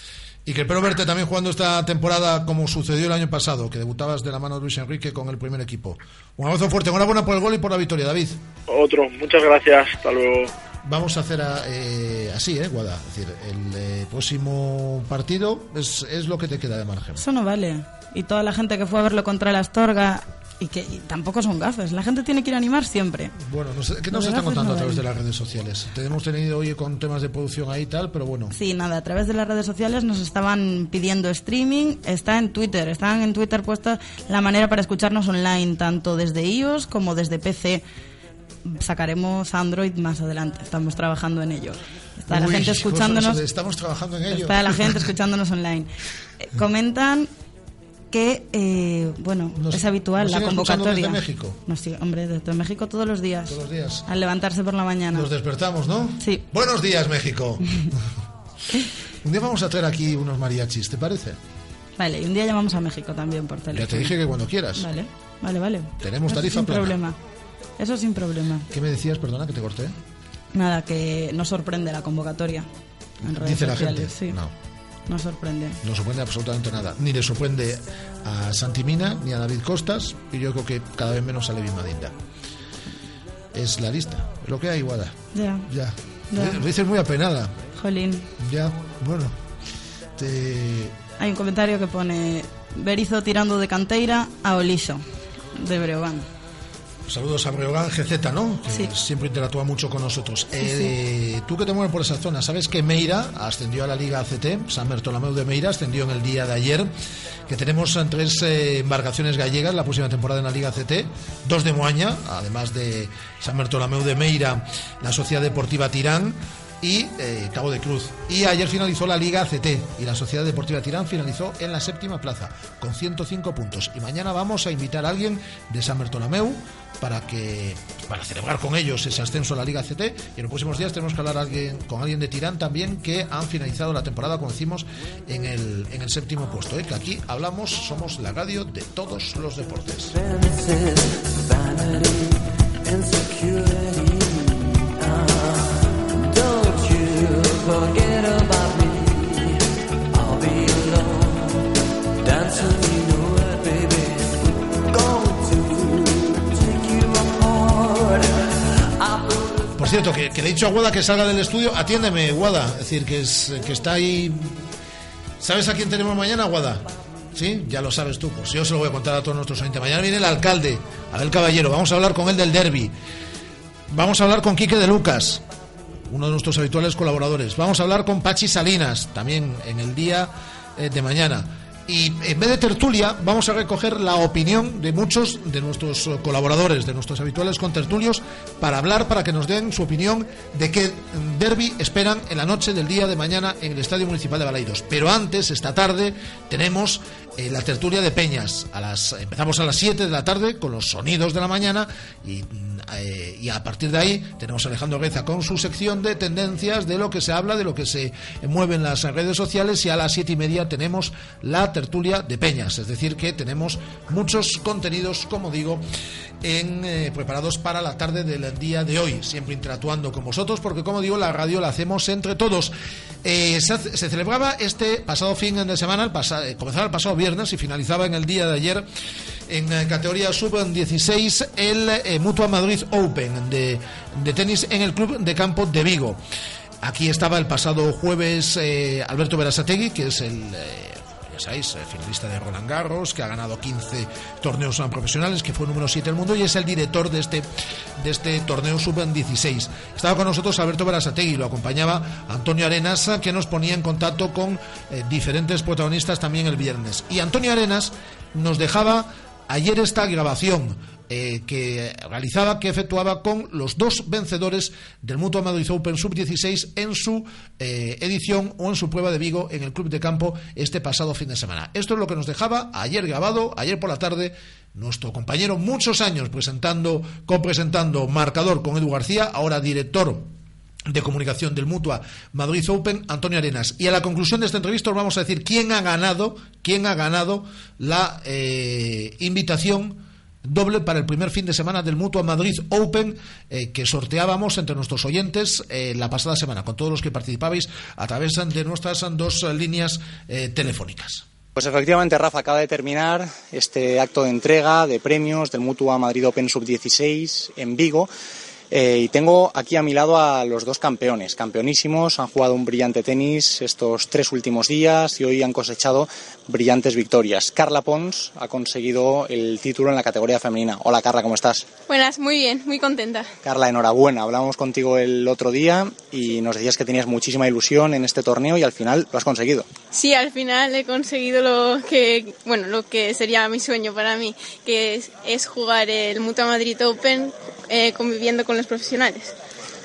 Y que espero verte también jugando esta temporada como sucedió el año pasado, que debutabas de la mano de Luis Enrique con el primer equipo. Un abrazo fuerte, enhorabuena por el gol y por la victoria, David. Otro, muchas gracias, hasta luego. Vamos a hacer a- eh, así, ¿eh, Guada? Es decir, el eh, próximo partido es, es lo que te queda de margen. Eso no vale. Y toda la gente que fue a verlo contra el Astorga y que y tampoco son gafes. La gente tiene que ir a animar siempre. Bueno, no sé, ¿qué nos están contando no a través de las redes sociales? Te hemos tenido hoy con temas de producción ahí y tal, pero bueno. Sí, nada, a través de las redes sociales nos estaban pidiendo streaming, está en Twitter, están en Twitter puesta la manera para escucharnos online, tanto desde iOS como desde PC. Sacaremos Android más adelante, estamos trabajando en ello. Está la Uy, gente pues escuchándonos. Estamos trabajando en ello. Está la gente escuchándonos online. Eh, comentan que, eh, bueno, Nos- es habitual nos la convocatoria. desde México. Nos sigue- hombre, desde México todos los días. Todos los días. Al levantarse por la mañana. Nos despertamos, ¿no? Sí. Buenos días, México. Un día vamos a traer aquí unos mariachis, ¿te parece? Vale, y un día llamamos a México también por teléfono. Ya te dije que cuando quieras. Vale, vale, vale. Tenemos Eso tarifa sin plana. problema. Eso sin problema. ¿Qué me decías? Perdona que te corté. Nada, que nos sorprende la convocatoria. En redes Dice la gente. Sí, No, nos sorprende. no sorprende absolutamente nada. Ni le sorprende a Santimina ni a David Costas y yo creo que cada vez menos a Levi Madinda. Es la lista, es lo que hay, Guada. Ya, Ya. Ya. Lo dices muy apenada. jolín. Ya, bueno. Te... Hay un comentario que pone Berizo tirando de canteira a Oliso, de Breogán. Saludos a Breogán GZ, ¿no? Que Sí. siempre interactúa mucho con nosotros. Eh, Tú que te mueves por esa zona, ¿sabes que Meira ascendió a la Liga ACT? San Bertolomeu de Meira ascendió en el día de ayer. Que tenemos eh, tres eh, embarcaciones gallegas la próxima temporada en la Liga ACT. Dos de Moaña, además de San Bertolomeu de Meira, la Sociedad Deportiva Tirán y eh, Cabo de Cruz. Y ayer finalizó la Liga ACT y la Sociedad Deportiva Tirán finalizó en la séptima plaza con 105 puntos. Y mañana vamos a invitar a alguien de San Bertolomeu para que para celebrar con ellos ese ascenso a la Liga ACT y en los próximos días tenemos que hablar alguien, con alguien de Tirán también que han finalizado la temporada como decimos en el, en el séptimo puesto ¿eh? que aquí hablamos, somos la radio de todos los deportes por cierto, que, le he dicho a Guada que salga del estudio. Atiéndeme Guada, es decir, que, es, que está ahí. ¿sabes a quién tenemos mañana Guada? ¿Sí? Ya lo sabes tú, pues yo se lo voy a contar a todos nuestros oyentes. Mañana viene el alcalde, Abel Caballero. Vamos a hablar con él del derby. Vamos a hablar con Quique de Lucas uno de nuestros habituales colaboradores. Vamos a hablar con Pachi Salinas, también en el día eh, de mañana. Y en vez de tertulia, vamos a recoger la opinión de muchos de nuestros eh, colaboradores, de nuestros habituales contertulios, para hablar, para que nos den su opinión de qué mm, derby esperan en la noche del día de mañana en el Estadio Municipal de Balaidos. Pero antes, esta tarde, tenemos eh, la tertulia de Peñas. A las, empezamos a las 7 de la tarde con los sonidos de la mañana y, mm, eh, a partir de ahí tenemos a Alejandro Reza con su sección de tendencias, de lo que se habla, de lo que se mueve en las redes sociales y a las siete y media tenemos la tertulia de Peñas. Es decir, que tenemos muchos contenidos, como digo, en, eh, preparados para la tarde del día de hoy, siempre interactuando con vosotros, porque como digo, la radio la hacemos entre todos. Eh, se, celebraba este pasado fin de semana, el eh, comenzaba el pasado viernes y finalizaba en el día de ayer en categoría sub-16 el Mutua Madrid Open de, de tenis en el Club de Campo de Vigo. Aquí estaba el pasado jueves Alberto Berasategui, que es el... sabéis, eh, finalista de Roland Garros, que ha ganado 15 torneos profesionales, que fue número 7 del mundo y es el director de este, de este torneo sub-16. Estaba con nosotros Alberto Berasategui, lo acompañaba Antonio Arenas, que nos ponía en contacto con eh, diferentes protagonistas también el viernes. Y Antonio Arenas nos dejaba ayer esta grabación eh, que realizaba, que efectuaba con los dos vencedores del Mutua Madrid Open Sub-16 en su eh, edición o en su prueba de Vigo en el Club de Campo este pasado fin de semana. Esto es lo que nos dejaba ayer grabado, ayer por la tarde, nuestro compañero, muchos años presentando, copresentando Marcador con Edu García, ahora director de comunicación del Mutua Madrid Open, Antonio Arenas. Y a la conclusión de esta entrevista os vamos a decir quién ha ganado, quién ha ganado la eh, invitación doble para el primer fin de semana del Mutua Madrid Open eh, que sorteábamos entre nuestros oyentes eh, la pasada semana, con todos los que participabais a través de nuestras dos líneas eh, telefónicas. Pues efectivamente, Rafa, acaba de terminar este acto de entrega de premios del Mutua Madrid Open Sub-16 en Vigo. Eh, y tengo aquí a mi lado a los dos campeones, campeonísimos, han jugado un brillante tenis estos tres últimos días y hoy han cosechado brillantes victorias. Carla Pons ha conseguido el título en la categoría femenina. Hola Carla, ¿cómo estás? Buenas, muy bien, muy contenta. Carla, enhorabuena. Hablamos contigo el otro día y nos decías que tenías muchísima ilusión en este torneo y al final lo has conseguido. Sí, al final he conseguido lo que, bueno, lo que sería mi sueño para mí, que es, es jugar el Mutua Madrid Open eh, conviviendo con los profesionales.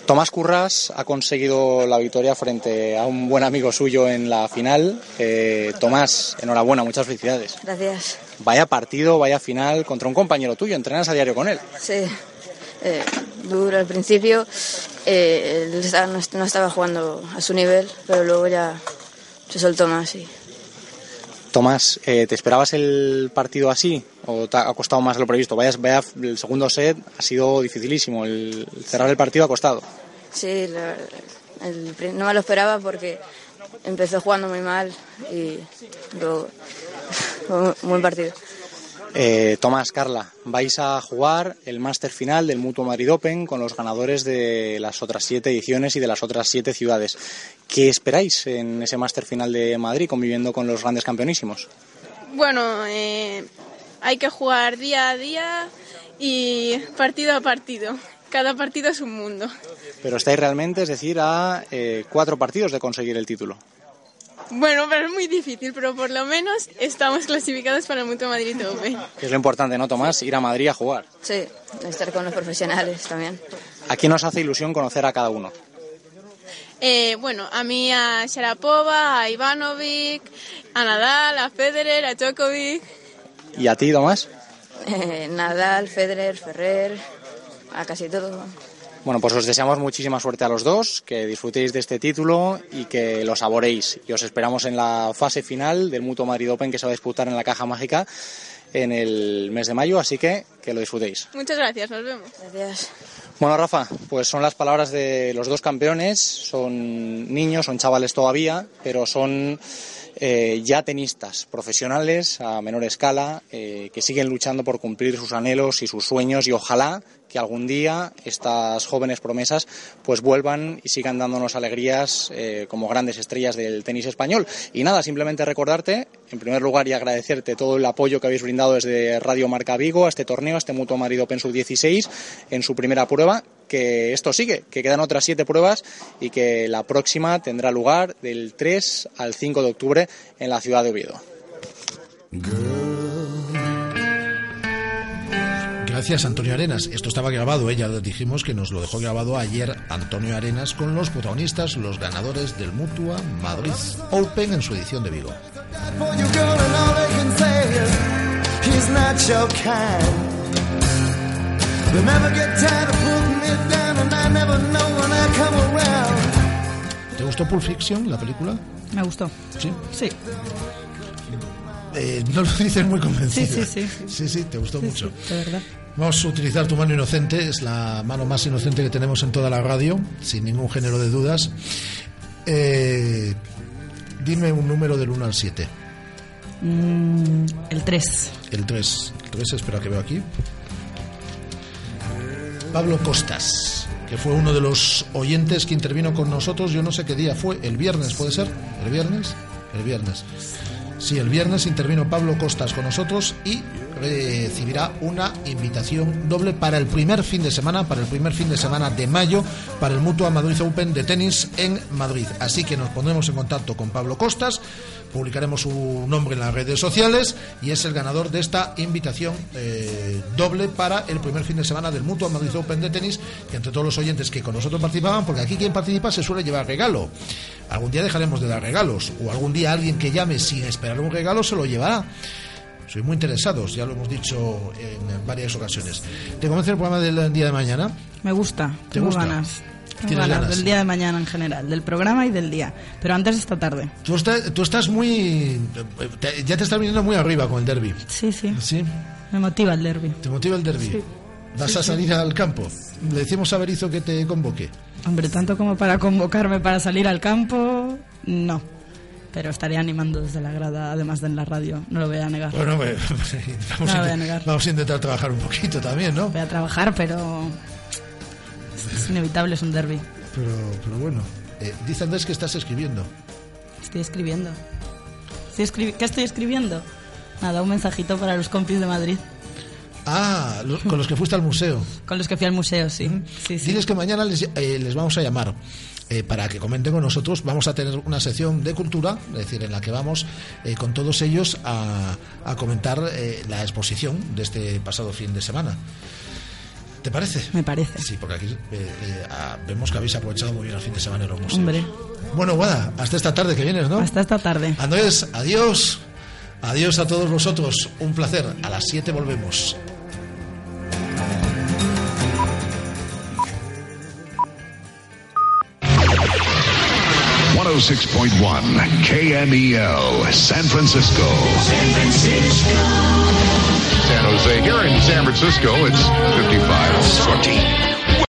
Tomás Curras ha conseguido la victoria frente a un buen amigo suyo en la final. Eh, Tomás, enhorabuena, muchas felicidades. Gracias. Vaya partido, vaya final contra un compañero tuyo, entrenas a diario con él. Sí, eh, duro al principio, eh, él no estaba jugando a su nivel, pero luego ya se soltó más y Tomás, eh, ¿te esperabas el partido así o te ha costado más de lo previsto? Vaya, vaya, el segundo set ha sido dificilísimo, el cerrar el partido ha costado. sí, la- el no me lo esperaba porque empezó jugando muy mal y luego buen partido. Eh, Tomás, Carla, vais a jugar el máster final del Mutuo Madrid Open con los ganadores de las otras siete ediciones y de las otras siete ciudades. ¿Qué esperáis en ese máster final de Madrid conviviendo con los grandes campeonísimos? Bueno, eh, hay que jugar día a día y partido a partido. Cada partido es un mundo. Pero estáis realmente, es decir, a eh, cuatro partidos de conseguir el título. Bueno, pero es muy difícil, pero por lo menos estamos clasificados para el Mutua Madrid Open. Es lo importante, ¿no, Tomás? Ir a Madrid a jugar. Sí, estar con los profesionales también. ¿A quién os hace ilusión conocer a cada uno? Eh, bueno, a mí a Sharapova, a Ivanovic, a Nadal, a Federer, a Djokovic. ¿Y a ti, Tomás? Eh, Nadal, Federer, Ferrer, a casi todo. Bueno, pues os deseamos muchísima suerte a los dos, que disfrutéis de este título y que lo saboréis. Y os esperamos en la fase final del Mutuo Madrid Open que se va a disputar en la Caja Mágica en el mes de mayo, así que que lo disfrutéis. Muchas gracias, nos vemos. Gracias. Bueno, Rafa, pues son las palabras de los dos campeones. Son niños, son chavales todavía, pero son eh, ya tenistas profesionales a menor escala eh, que siguen luchando por cumplir sus anhelos y sus sueños y ojalá que algún día estas jóvenes promesas pues vuelvan y sigan dándonos alegrías eh, como grandes estrellas del tenis español. Y nada, simplemente recordarte, en primer lugar, y agradecerte todo el apoyo que habéis brindado desde Radio Marca Vigo a este torneo, a este Mutuo Madrid Open Sub 16, en su primera prueba, que esto sigue, que quedan otras siete pruebas y que la próxima tendrá lugar del 3 al 5 de octubre en la ciudad de Oviedo. Gracias, Antonio Arenas. Esto estaba grabado, ¿eh? ya dijimos que nos lo dejó grabado ayer Antonio Arenas con los protagonistas, los ganadores del Mutua Madrid Open en su edición de Vigo. ¿Te gustó Pulp Fiction, la película? Me gustó. Sí. Sí. Eh, no lo dices muy convencido. Sí, sí, sí. Sí, sí, te gustó Sí, mucho. sí, de verdad. Vamos a utilizar tu mano inocente, es la mano más inocente que tenemos en toda la radio, sin ningún género de dudas. Eh, dime un número del 1 al 7. Mm, el 3. El 3. El 3, espera que veo aquí. Pablo Costas, que fue uno de los oyentes que intervino con nosotros, yo no sé qué día fue, el viernes, ¿puede ser? ¿El viernes? El viernes. Sí, el viernes intervino Pablo Costas con nosotros y recibirá una invitación doble para el primer fin de semana, para el primer fin de semana de mayo, para el Mutua Madrid Open de tenis en Madrid. Así que nos pondremos en contacto con Pablo Costas, publicaremos su nombre en las redes sociales y es el ganador de esta invitación eh, doble para el primer fin de semana del Mutua Madrid Open de tenis, que entre todos los oyentes que con nosotros participaban, porque aquí quien participa se suele llevar regalo. Algún día dejaremos de dar regalos, o algún día alguien que llame sin esperar un regalo se lo llevará. Soy muy interesados, ya lo hemos dicho en varias ocasiones. ¿Te convence el programa del día de mañana? Me gusta, ¿Te tengo gusta? ganas. Tengo ¿Tienes ganas ganas? del día de mañana en general, del programa y del día. Pero antes esta tarde. Tú, estás- tú estás muy... te- ya te estás viniendo muy arriba con el derby. Sí, sí. ¿Sí? Me motiva el derby. ¿Te motiva el derby? Sí. ¿Vas Sí, a sí. salir al campo? Le decimos a Berizo que te convoque. Hombre, tanto como para convocarme para salir al campo, no. Pero estaré animando desde la grada, además de en la radio, no lo voy a negar. Bueno, pues, vamos, No a voy a negar. vamos a intentar trabajar un poquito también, ¿no? Voy a trabajar, pero es, inevitable, es un derby. Pero, pero bueno, eh, dice Andrés que estás escribiendo. Estoy escribiendo. Estoy escribi- ¿Qué estoy escribiendo? Nada, un mensajito para los compis de Madrid. Ah, lo- con los que fuiste al museo. Con los que fui al museo, sí. sí, sí. Diles que mañana les, eh, les vamos a llamar eh, para que comenten con nosotros. Vamos a tener una sección de cultura, es decir, en la que vamos eh, con todos ellos a, a comentar eh, la exposición de este pasado fin de semana. ¿Te parece? Me parece. Sí, porque aquí eh, vemos que habéis aprovechado muy bien el fin de semana en los museos. Hombre. Bueno, Guada, hasta esta tarde que vienes, ¿no? Hasta esta tarde. Andrés, adiós. Adiós a todos vosotros. Un placer. A las 7 volvemos. One hundred six point one KMEL San Francisco. San Francisco. San Jose. Here in San Francisco, it's 55 14.